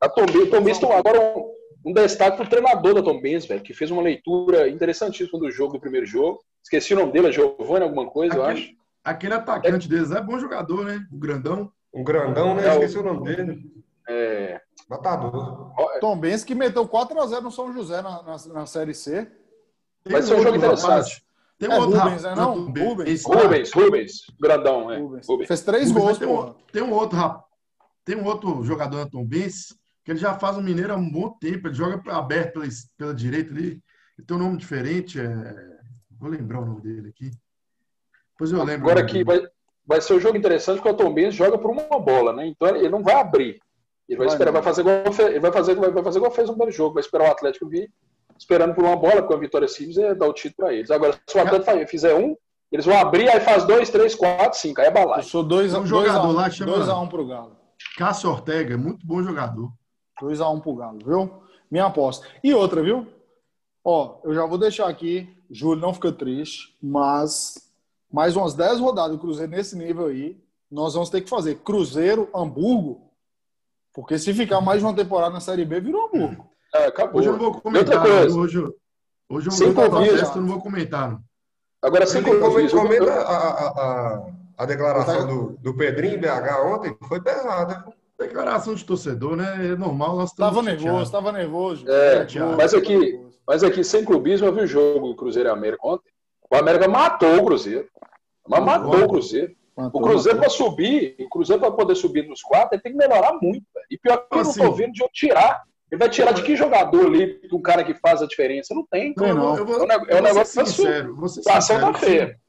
A Tom Tom Benz agora um, um destaque pro treinador da Tom Benz, velho, que fez uma leitura interessantíssima do jogo, do primeiro jogo. Esqueci o nome dele, é Giovanni alguma coisa, aquele, eu acho. Aquele atacante é, deles é bom jogador, né? O grandão. Um grandão, né? É, Esqueci o nome dele. É... Matador. Tom Benz que meteu 4x0 no São José na, na, na Série C. Vai ser um jogo interessante. Tem um é, outro Rubens, né? Não, Rubens. Rubens, Rubens, grandão, é. Rubens. Rubens. Fez três Rubens, gols, tem um, tem um outro tem um outro jogador na Tom Benz que ele já faz o Mineiro há um bom tempo. Ele joga aberto pela, pela direita ali. Ele tem um nome diferente. É... Vou lembrar o nome dele aqui. Depois eu lembro. Agora aqui vai, vai ser um jogo interessante porque o Tom Benz joga por uma bola, né? Então ele não vai abrir. Ele vai, vai esperar, vai fazer igual, ele vai fazer, vai fazer igual fez no primeiro jogo, vai esperar o Atlético vir esperando por uma bola, com a vitória simples é dar o título para eles. Agora, se o Atlético fizer um, eles vão abrir, aí faz dois, três, quatro, cinco, aí é balai. Eu sou dois, um dois jogador a um, lá chama dois a um pro Galo. Cássio Ortega, é muito bom jogador. 2 a 1 um pro Galo, viu? Minha aposta. E outra, viu? Ó, eu já vou deixar aqui, Júlio não fica triste, mas mais umas 10 rodadas do Cruzeiro nesse nível aí, nós vamos ter que fazer Cruzeiro, Hamburgo, porque se ficar mais de uma temporada na Série B, virou Hamburgo. É, acabou. Hoje eu não vou comentar. Hoje, hoje eu não vou protesto, não vou comentar. Agora, sem compromisso. Comenta a, a, a, declaração do, do Pedrinho BH ontem, foi pesada. Declaração de torcedor, né? É normal. Nós estava nervoso, estava nervoso. É, mas aqui, mas aqui, sem clubismo, eu vi o jogo do Cruzeiro e América ontem. O América matou o Cruzeiro. Mas matou o Cruzeiro. Matou, o Cruzeiro para subir, o Cruzeiro para poder subir nos quatro, ele tem que melhorar muito. Véio. E pior que eu assim, não tô vendo de eu tirar ele vai tirar de que jogador ali, um cara que faz a diferença? Não tem. Não, não. Eu vou, é um, é um negócio sincero. Sincero. A ação tá feia.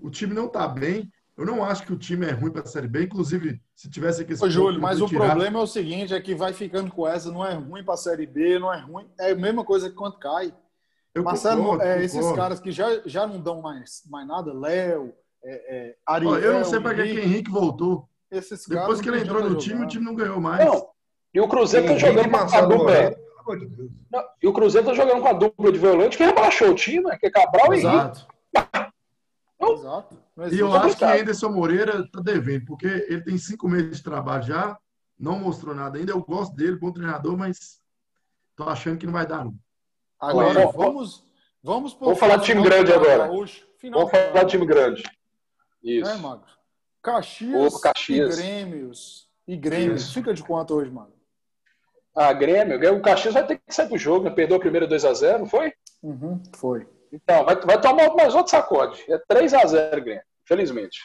O time não tá bem. Eu não acho que o time é ruim para a Série B. Inclusive, se tivesse aqui... Ô, Júlio, mas o tirar... problema é o seguinte, é que vai ficando com essa, não é ruim para a Série B, não é ruim. É a mesma coisa que quando cai. Eu Marcelo, concordo, é, esses caras que já, já não dão mais, mais nada, Léo, é, é, Ariel... Eu não sei para que Henrique voltou. Esses Depois que ele entrou no time, o time não ganhou mais. Não, e o Cruzeiro tá jogando com a dupla. Não, e o Cruzeiro tá jogando com a dupla de volante que rebaixou o time, que é Cabral Exato. e Henrique. Exato. Mas e eu acho que Anderson Moreira tá devendo, porque ele tem cinco meses de trabalho já, não mostrou nada ainda. Eu gosto dele, bom treinador, mas tô achando que não vai dar, não. Agora, vamos, vamos Vamos falar de time grande agora. Vamos falar de time grande. Isso. É, Marcos? Caxias, Caxias. e Grêmios. E Grêmio. Isso. Fica de quanto hoje, mano? Ah, Grêmio. O Caxias vai ter que sair do jogo, né? Perdeu o primeiro 2x0, não foi? Uhum, foi. Então, vai, vai tomar mais outro sacode. É 3x0 Grêmio, felizmente.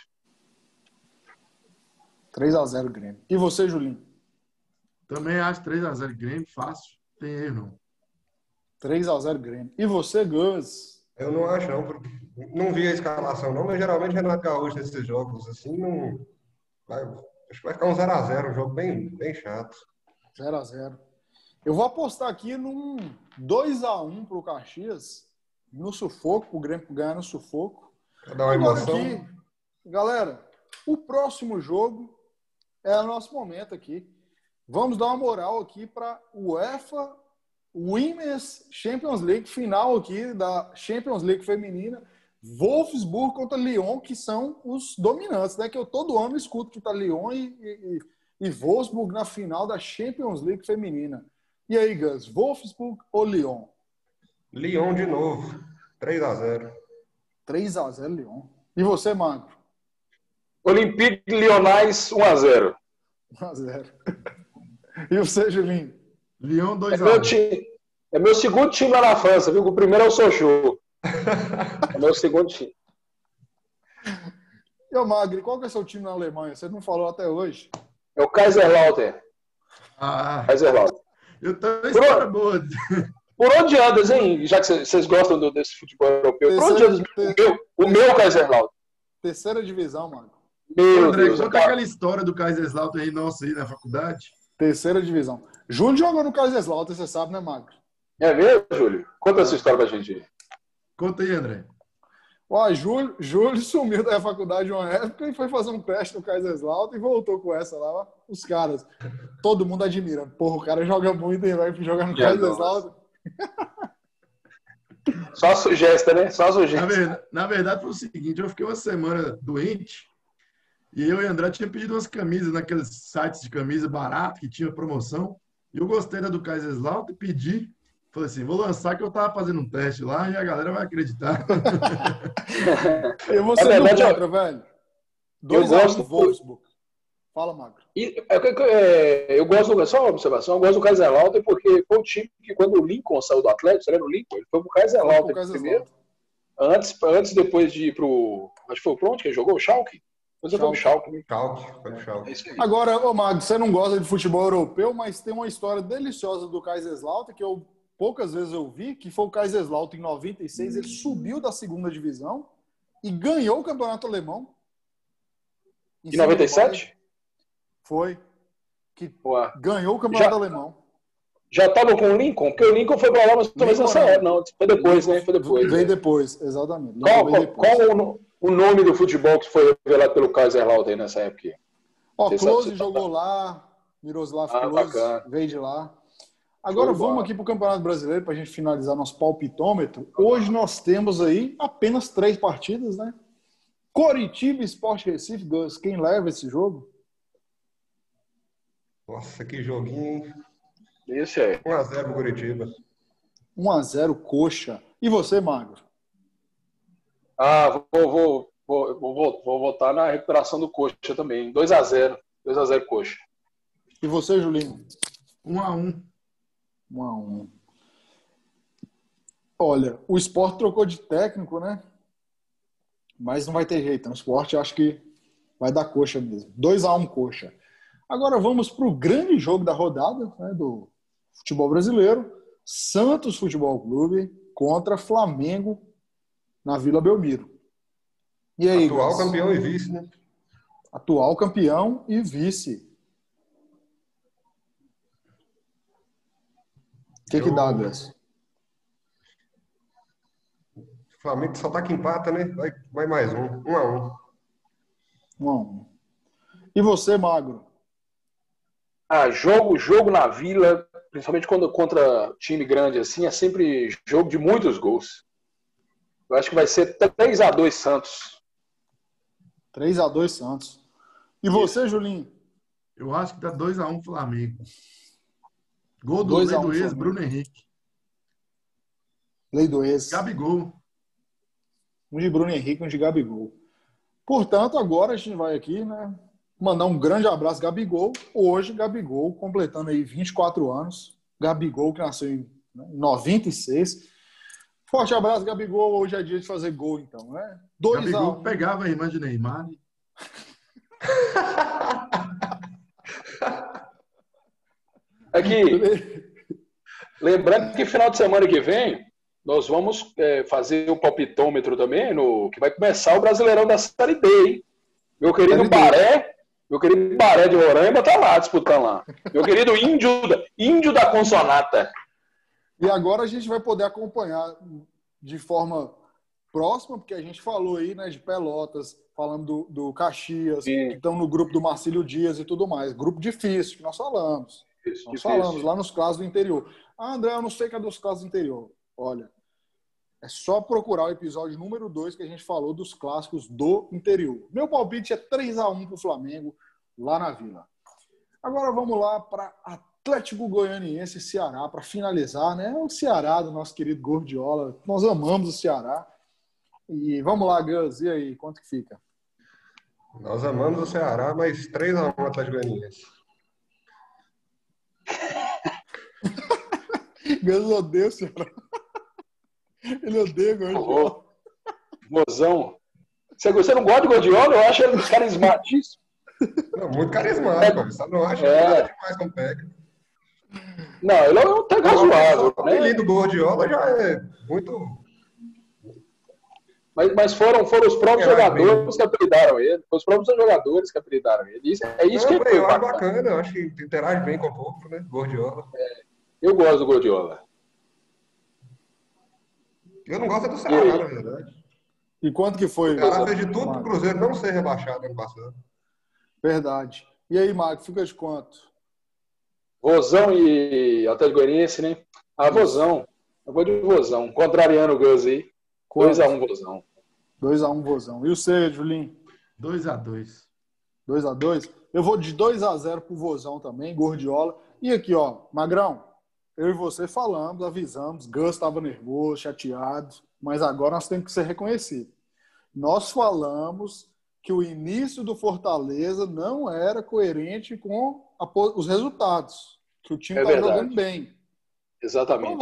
3x0 Grêmio. E você, Julinho? Também acho 3x0 Grêmio, fácil. Tem erro, não. 3x0 Grêmio. E você, Gus? Eu não acho, não. Não vi a escalação, não, mas geralmente Renato Gaúcho nesses jogos assim não. Vai, acho que vai ficar um 0x0, um jogo bem, bem chato. 0 a 0 Eu vou apostar aqui num 2 a 1 pro Caxias, no sufoco, o Grêmio ganhar no sufoco. Dar uma emoção. Aqui, galera, o próximo jogo é o nosso momento aqui. Vamos dar uma moral aqui para o UEFA Women's Champions League, final aqui da Champions League feminina. Wolfsburg contra Lyon, que são os dominantes, né? Que eu todo ano escuto que tá Lyon e, e, e Wolfsburg na final da Champions League feminina. E aí, Gus, Wolfsburg ou Lyon? Lyon de novo. 3 a 0 3 a 0 Lyon. E você, Marco? Olympique Lyonnais 1 a 0 1 a 0 E você, Julinho? Lyon 2 é a 1 time, É meu segundo time lá na França, viu? O primeiro é o Sochaux. é meu segundo time. E o Magri, qual que é o seu time na Alemanha? Você não falou até hoje. É o Kaiserlautern. Ah. Kaiserlautern. Eu tô história boa. Por onde andas, hein? Já que vocês gostam do, desse futebol europeu. Terceira, por onde andas? Ter... O meu, o meu Kaiserlautern. Terceira divisão, mano. Meu André, Deus, conta aquela história do Kaiserslautern aí, nossa, aí na faculdade. Terceira divisão. Júlio jogou no Kaiserslautern, você sabe, né, Magro? É mesmo, Júlio? Conta essa história pra gente. Conta aí, André. Ó, Júlio, Júlio sumiu da faculdade uma época e foi fazer um teste no Kaiserslautern e voltou com essa lá. Ó, os caras, todo mundo admira. Porra, o cara joga muito e vai jogar no Kaiserslautern. Só sugesta, né? Só sugesta. Na verdade, na verdade, foi o seguinte, eu fiquei uma semana doente e eu e André tinha pedido umas camisas naqueles sites de camisa barato que tinha promoção. E eu gostei da do Kaiserslautern e pedi. Falei assim, vou lançar que eu tava fazendo um teste lá e a galera vai acreditar. eu vou ser verdade, contra, velho. Dois eu gosto do Wolfsburg. Fala, Magro. E, é, é, eu gosto do, só uma observação, eu gosto do Kaiserslautern porque foi o time que quando o Lincoln saiu do Atlético, você lembra o Lincoln? Ele foi pro Kaiser primeiro. Antes, antes, depois de ir pro. Acho que foi o onde que jogou? O Schalke? Depois eu Schalke. Né? Schalke, foi o Schalke. É Agora, ô Magro, você não gosta de futebol europeu, mas tem uma história deliciosa do Kaiserslautern que eu poucas vezes eu vi, que foi o Kaiserslautern em 96, ele subiu da segunda divisão e ganhou o campeonato alemão. Em, em 97? Foi. Que Ué. ganhou o campeonato Já... alemão. Já estava com o Lincoln? Porque o Lincoln foi para lá, mas talvez nessa época. Não, foi depois, né? Foi depois. Veio né? depois, exatamente. Qual, depois. qual o, o, nome do futebol que foi revelado pelo Kaiserslautern nessa época? Ó, Close jogou lá, Miroslav ah, Klose veio de lá. Agora vamos aqui para o Campeonato Brasileiro para a gente finalizar nosso palpitômetro. Hoje nós temos aí apenas três partidas, né? Coritiba Esporte Recife, Gus. Quem leva esse jogo? Nossa, que joguinho, hein? Isso aí. 1x0 pro Curitiba. 1x0 coxa. E você, Magro? Ah, vou, vou, vou, vou, vou votar na recuperação do coxa também. 2x0. 2x0 coxa. E você, Julinho? 1x1. 1x1. Olha, o esporte trocou de técnico, né? Mas não vai ter jeito. No esporte, acho que vai dar coxa mesmo. 2x1 coxa. Agora vamos para o grande jogo da rodada né, do futebol brasileiro, Santos Futebol Clube contra Flamengo na Vila Belmiro. E aí, Atual Gus? campeão e vice, né? Atual campeão e vice. O que, Eu... que dá, Gus? Flamengo só tá que empata, né? Vai, vai mais um. Um a um. Um a um. E você, Magro? Ah, jogo, jogo na Vila, principalmente quando contra time grande assim, é sempre jogo de muitos gols. Eu acho que vai ser 3 a 2 Santos. 3 a 2 Santos. E você. Julinho? Eu acho que dá 2 a 1 Flamengo. Gol do Lei do ex, Bruno Henrique. Lei do ex. Gabigol. Um de Bruno Henrique, um de Gabigol. Portanto, agora a gente vai aqui, né? Mandar um grande abraço, Gabigol. Hoje, Gabigol, completando aí 24 anos. Gabigol, que nasceu em 96. Né, Forte abraço, Gabigol. Hoje é dia de fazer gol, então, né? Dois Gabigol a pegava a irmã de Neymar. Aqui, lembrando que final de semana que vem nós vamos é, fazer o palpitômetro também, no, que vai começar o Brasileirão da Série D, hein? Meu querido Baré meu querido Baré de Roraima tá lá disputando lá. Meu querido índio, da, índio da consonata. E agora a gente vai poder acompanhar de forma próxima, porque a gente falou aí né, de Pelotas, falando do, do Caxias, Sim. que estão no grupo do Marcílio Dias e tudo mais. Grupo difícil, que nós falamos. Isso, nós falamos lá nos casos do interior. Ah, André, eu não sei cadê os casos do interior. Olha, é só procurar o episódio número 2 que a gente falou dos clássicos do interior. Meu palpite é 3 a 1 para o Flamengo lá na Vila. Agora vamos lá para Atlético Goianiense e Ceará para finalizar, né? O Ceará do nosso querido Gordiola. Nós amamos o Ceará. E vamos lá, Gus, e aí, quanto que fica? Nós amamos o Ceará, mas 3 a 1 Atlético Goianiense. Gus odeia o Ceará. Ele odeia Gordiola. Mozão. Você, você não gosta de Gordiola? Eu acho ele carismático. Não, muito carismático. É, só não acho é. demais com técnico. Não, ele é um técnico razoável. O né? apelido Gordiola já é muito. Mas, mas foram, foram os próprios é, jogadores que apelidaram ele. Foram os próprios jogadores que apelidaram ele. Isso, é isso não, que é Eu acho bacana, eu acho que interage bem com o povo, né? Gordiola. É, eu gosto do Gordiola. Eu não gosto do Ceará, na verdade. E quanto que foi? O Ceará fez de tudo para o Cruzeiro não ser rebaixado ano passado. Verdade. E aí, Marco, fica de quanto? Vozão e Atlético Goianiense, né? Ah, Vozão. Eu vou de Vozão. Contrariando o Gus aí. 2x1 um, Vozão. 2x1 um, Vozão. E o você, Julinho? 2x2. 2 a 2 Eu vou de 2 a 0 pro Vozão também, Gordiola. E aqui, ó, Magrão, eu e você falamos, avisamos, Gus estava nervoso, chateado, mas agora nós temos que ser reconhecidos. Nós falamos que o início do Fortaleza não era coerente com a, os resultados, que o time estava é jogando bem. Exatamente.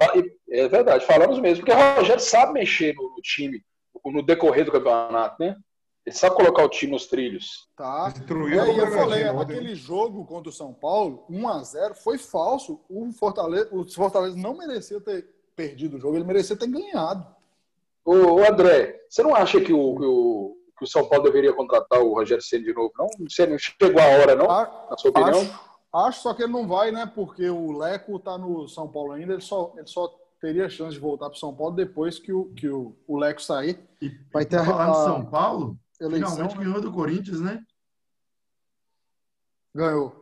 Aí, é verdade, falamos mesmo, porque o Rogério sabe mexer no, no time no decorrer do campeonato, né? Ele sabe colocar o time nos trilhos. Tá. Destruiu e aí eu falei, aquele jogo contra o São Paulo, 1 a 0 foi falso. O Fortaleza, o Fortaleza não merecia ter perdido o jogo, ele merecia ter ganhado. Ô, André, você não acha que o, que o, que o São Paulo deveria contratar o Rogério Senna de novo, não? Você não chegou a hora, não? A, na sua opinião? Acho, acho, só que ele não vai, né? Porque o Leco tá no São Paulo ainda, ele só, ele só teria chance de voltar para São Paulo depois que o, que o, o Leco sair. E, vai ter falar a, de São Paulo, eleição, finalmente né? ganhou do Corinthians, né? Ganhou.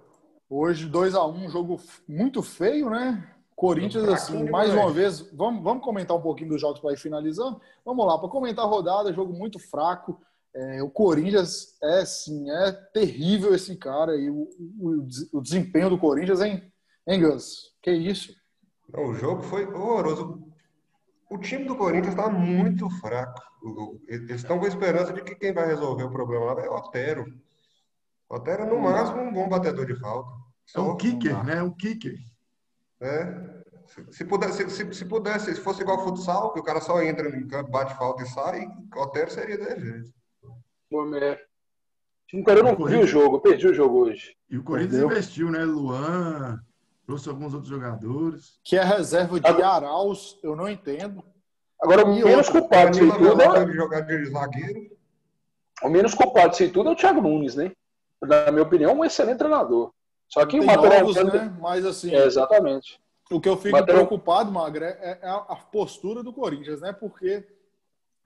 Hoje, 2 a 1 um jogo muito feio, né? Corinthians, assim, mais uma vez, vamos, vamos comentar um pouquinho dos jogos para ir finalizando? Vamos lá, para comentar a rodada, jogo muito fraco. É, o Corinthians é, sim, é terrível esse cara e o, o, o desempenho do Corinthians, hein, hein Gus? Que isso? Não, o jogo foi horroroso. O time do Corinthians está muito fraco. Eles estão com a esperança de que quem vai resolver o problema lá é o Otero. O Otero é, no máximo, um bom batedor de falta. É um kicker, né? Um kicker. É. Se, pudesse, se, se, pudesse, se fosse igual futsal, que o cara só entra no campo, bate falta e sai, o Otero seria desse jeito. Bom, é. Eu não vi o jogo, perdi o jogo hoje. E o Corinthians Perdeu. investiu, né? Luan, trouxe alguns outros jogadores. Que é reserva de Arauz, eu não entendo. Agora, o menos culpado disso tudo é... jogar de zagueiro. O menos culpado disso tudo é o Thiago Nunes, né? Na minha opinião, um excelente treinador. Só que Tem o material. Novos, né? Mas assim. É, exatamente. O que eu fico material... preocupado, Magre, é, é a postura do Corinthians, né? Porque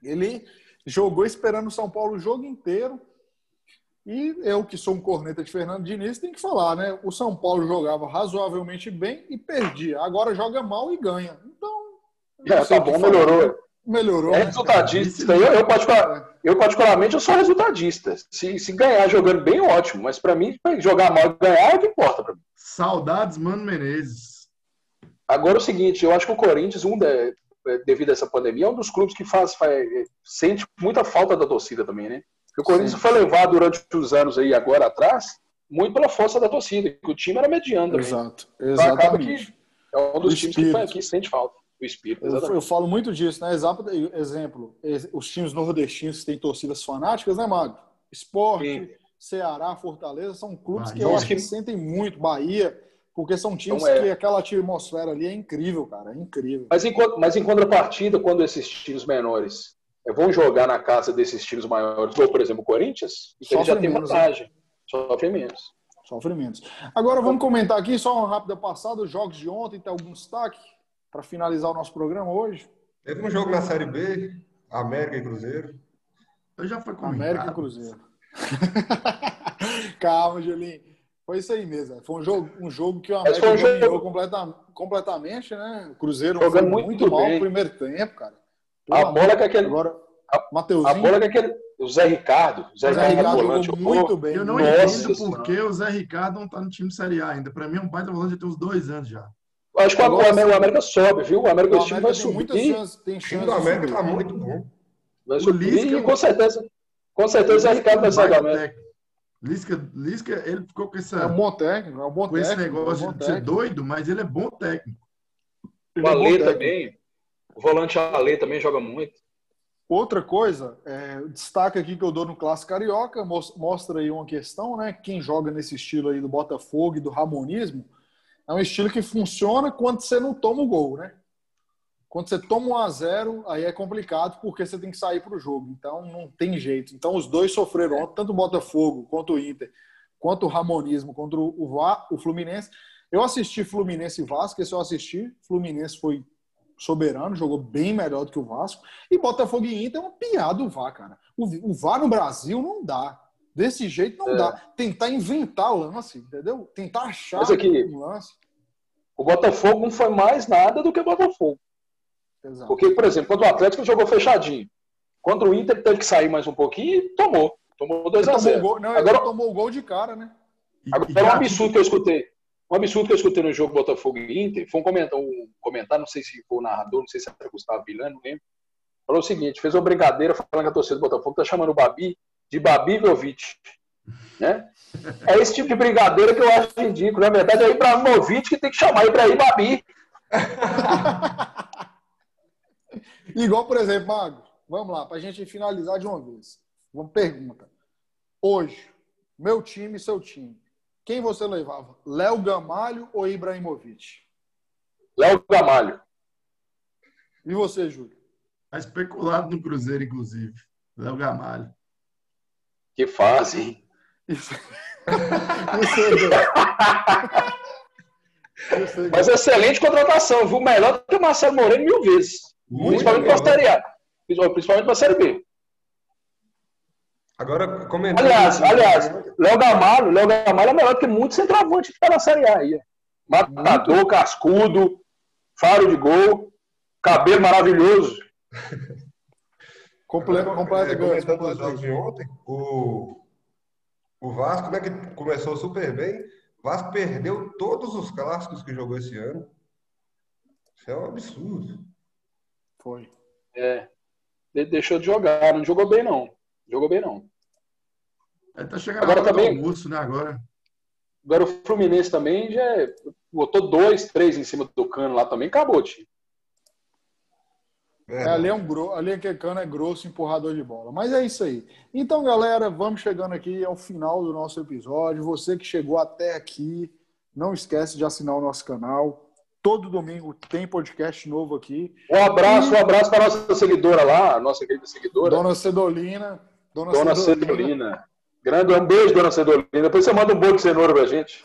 ele jogou esperando o São Paulo o jogo inteiro. E eu, que sou um corneta de Fernando Diniz, tenho que falar, né? O São Paulo jogava razoavelmente bem e perdia. Agora joga mal e ganha. Então. É, tá bom, melhorou. Melhorou. É né? resultadista. Eu, eu, particular, eu, particularmente, eu sou resultadista. Se, se ganhar jogando bem, ótimo. Mas para mim, jogar mal e ganhar é o que importa para mim. Saudades, Mano Menezes. Agora é o seguinte, eu acho que o Corinthians, um de, devido a essa pandemia, é um dos clubes que faz, faz sente muita falta da torcida também, né? Porque o Corinthians Sim. foi levado durante os anos aí, agora atrás, muito pela força da torcida, que o time era mediano também. Exato, exatamente. Então, é um dos times que, que sente falta o espírito. Eu, eu, falo muito disso, né? Exato, exemplo, os times nordestinos que têm torcidas fanáticas, né, Mago? Esporte, Sim. Ceará, Fortaleza, são clubes Bahia. que eu acho que sentem muito. Bahia, porque são times então, é. que aquela atmosfera ali é incrível, cara. É incrível. Mas em, mas em contrapartida, quando esses times menores vão jogar na casa desses times maiores, ou por exemplo o Corinthians, então ele já tem menos, né? vantagem. Né? Sofre menos. Sofre menos. Agora vamos comentar aqui só uma rápida passada, os jogos de ontem, tem algum destaque? para finalizar o nosso programa hoje? Teve um jogo na Série B, América e Cruzeiro. Eu já foi comentado. América e Cruzeiro. Calma, Julinho. Foi isso aí mesmo. Foi um jogo, um jogo que o América um dominou jogo... completamente, né? O Cruzeiro Jogando foi muito, muito mal no primeiro tempo, cara. A bola que aquele. Agora, a, Mateuzinho. A bola que aquele. O Zé Ricardo. O Zé, Zé Ricardo, Ricardo jogou muito bem. Eu não Nossa, entendo por que o Zé Ricardo não está no time Série A ainda. Para mim é um baita volante já tem uns dois anos já. Acho que o, América, o América sobe, viu? O América, o time vai subir. Chance, tem chance o time do América está muito bom. Vai subir Lisca, e com certeza, com certeza o Ricardo vai sair do América. Lisca, Lisca, ele ficou com essa. É um bom técnico, é um bom com técnico. esse negócio é um de ser doido, mas ele é bom técnico. O Alê é também. O volante Alê também joga muito. Outra coisa, é, aqui que eu dou no Clássico Carioca, mostra aí uma questão, né? Quem joga nesse estilo aí do Botafogo e do Ramonismo, é um estilo que funciona quando você não toma o gol, né? Quando você toma um a zero, aí é complicado porque você tem que sair para o jogo. Então não tem jeito. Então os dois sofreram, tanto o Botafogo quanto o Inter, quanto o Ramonismo, contra o, o Fluminense. Eu assisti Fluminense e Vasco, esse eu assisti. Fluminense foi soberano, jogou bem melhor do que o Vasco. E Botafogo e Inter é uma piada o VAR, cara. O, o VAR no Brasil não dá. Desse jeito não é. dá. Tentar inventar lance, entendeu? Tentar achar aqui, um lance. O Botafogo não foi mais nada do que o Botafogo. Exato. Porque, por exemplo, quando o Atlético jogou fechadinho, contra o Inter teve que sair mais um pouquinho e tomou. Tomou 2x0. Gol, não, Agora tomou o gol de cara, né? Agora, um absurdo que eu escutei. Um absurdo que eu escutei no jogo Botafogo e Inter, foi um comentário, um comentário, não sei se foi o narrador, não sei se era Gustavo Vilano, não lembro. Falou o seguinte: fez uma brincadeira falando que a torcida do Botafogo tá chamando o Babi de Babi Jovic. Né? É esse tipo de brincadeira que eu acho ridículo. Na verdade, é Ibrahimovic que tem que chamar Ibrahim Babi. Igual, por exemplo, Mago, vamos lá, para a gente finalizar de uma vez. Uma pergunta. Hoje, meu time e seu time, quem você levava? Léo Gamalho ou Ibrahimovic? Léo Gamalho. E você, Júlio? Está especulado no Cruzeiro, inclusive. Léo Gamalho. Que fase, hein? Isso. Mas excelente contratação, viu? Melhor do que o Marcelo Moreno mil vezes. Muito principalmente para a Série A. Principalmente para a Série B. Agora, comentando. Aliás, aliás, Léo Gamalho, Léo Gamalho é melhor do que muito centroavante que está na Série A aí. Matador, muito. cascudo, faro de gol, cabelo maravilhoso. Completa, completa, comentando os jogos de ontem, o, o Vasco, né, que começou super bem, o Vasco perdeu todos os clássicos que jogou esse ano. Isso é um absurdo. Foi. É. Deixou de jogar, não jogou bem, não. Jogou bem, não. Ele tá chegando agora também, almoço, né, agora. Agora o Fluminense também já botou dois, três em cima do cano lá também, acabou, tio. É, ali, é um gro... ali aquele cano é grosso, empurrador de bola. Mas é isso aí. Então, galera, vamos chegando aqui ao final do nosso episódio. Você que chegou até aqui, não esquece de assinar o nosso canal. Todo domingo tem podcast novo aqui. Um abraço, e... um abraço para a nossa seguidora lá, a nossa querida seguidora. Dona Cedolina. Dona, Dona Cedolina. Cedolina. Grande, um beijo, Dona Cedolina. Depois você manda um bolo de cenoura pra gente.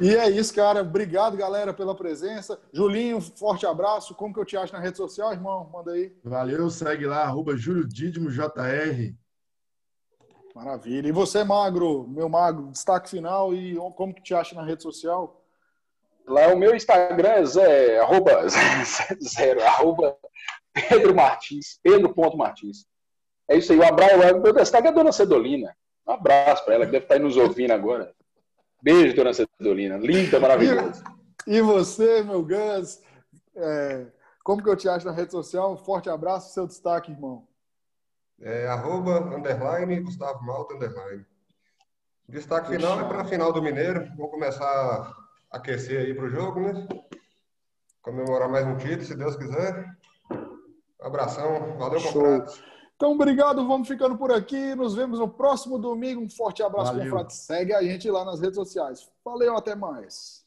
E é isso, cara. Obrigado, galera, pela presença. Julinho, forte abraço. Como que eu te acho na rede social, irmão? Manda aí. Valeu, segue lá, arroba Júlio Dídimo JR. Maravilha. E você, Magro, meu Magro, destaque final e como que te acha na rede social? Lá o meu Instagram é zé, arroba, zero, arroba Pedro Martins, Pedro.martins. É isso aí, um abraço. Meu destaque é a dona Cedolina. Um abraço para ela, que deve estar aí nos ouvindo agora. Beijo, dona Cedolina. Linda, maravilhosa. E, e você, meu Gans, é, como que eu te acho na rede social? Um forte abraço, seu destaque, irmão. É, arroba, underline, Gustavo Malta, underline. Destaque final é para a final do Mineiro. Vou começar a aquecer aí para o jogo, né? Comemorar mais um título, se Deus quiser. Um abração. Valeu, compadre. Então, obrigado, vamos ficando por aqui. Nos vemos no próximo domingo. Um forte abraço. Segue a gente lá nas redes sociais. Valeu, até mais.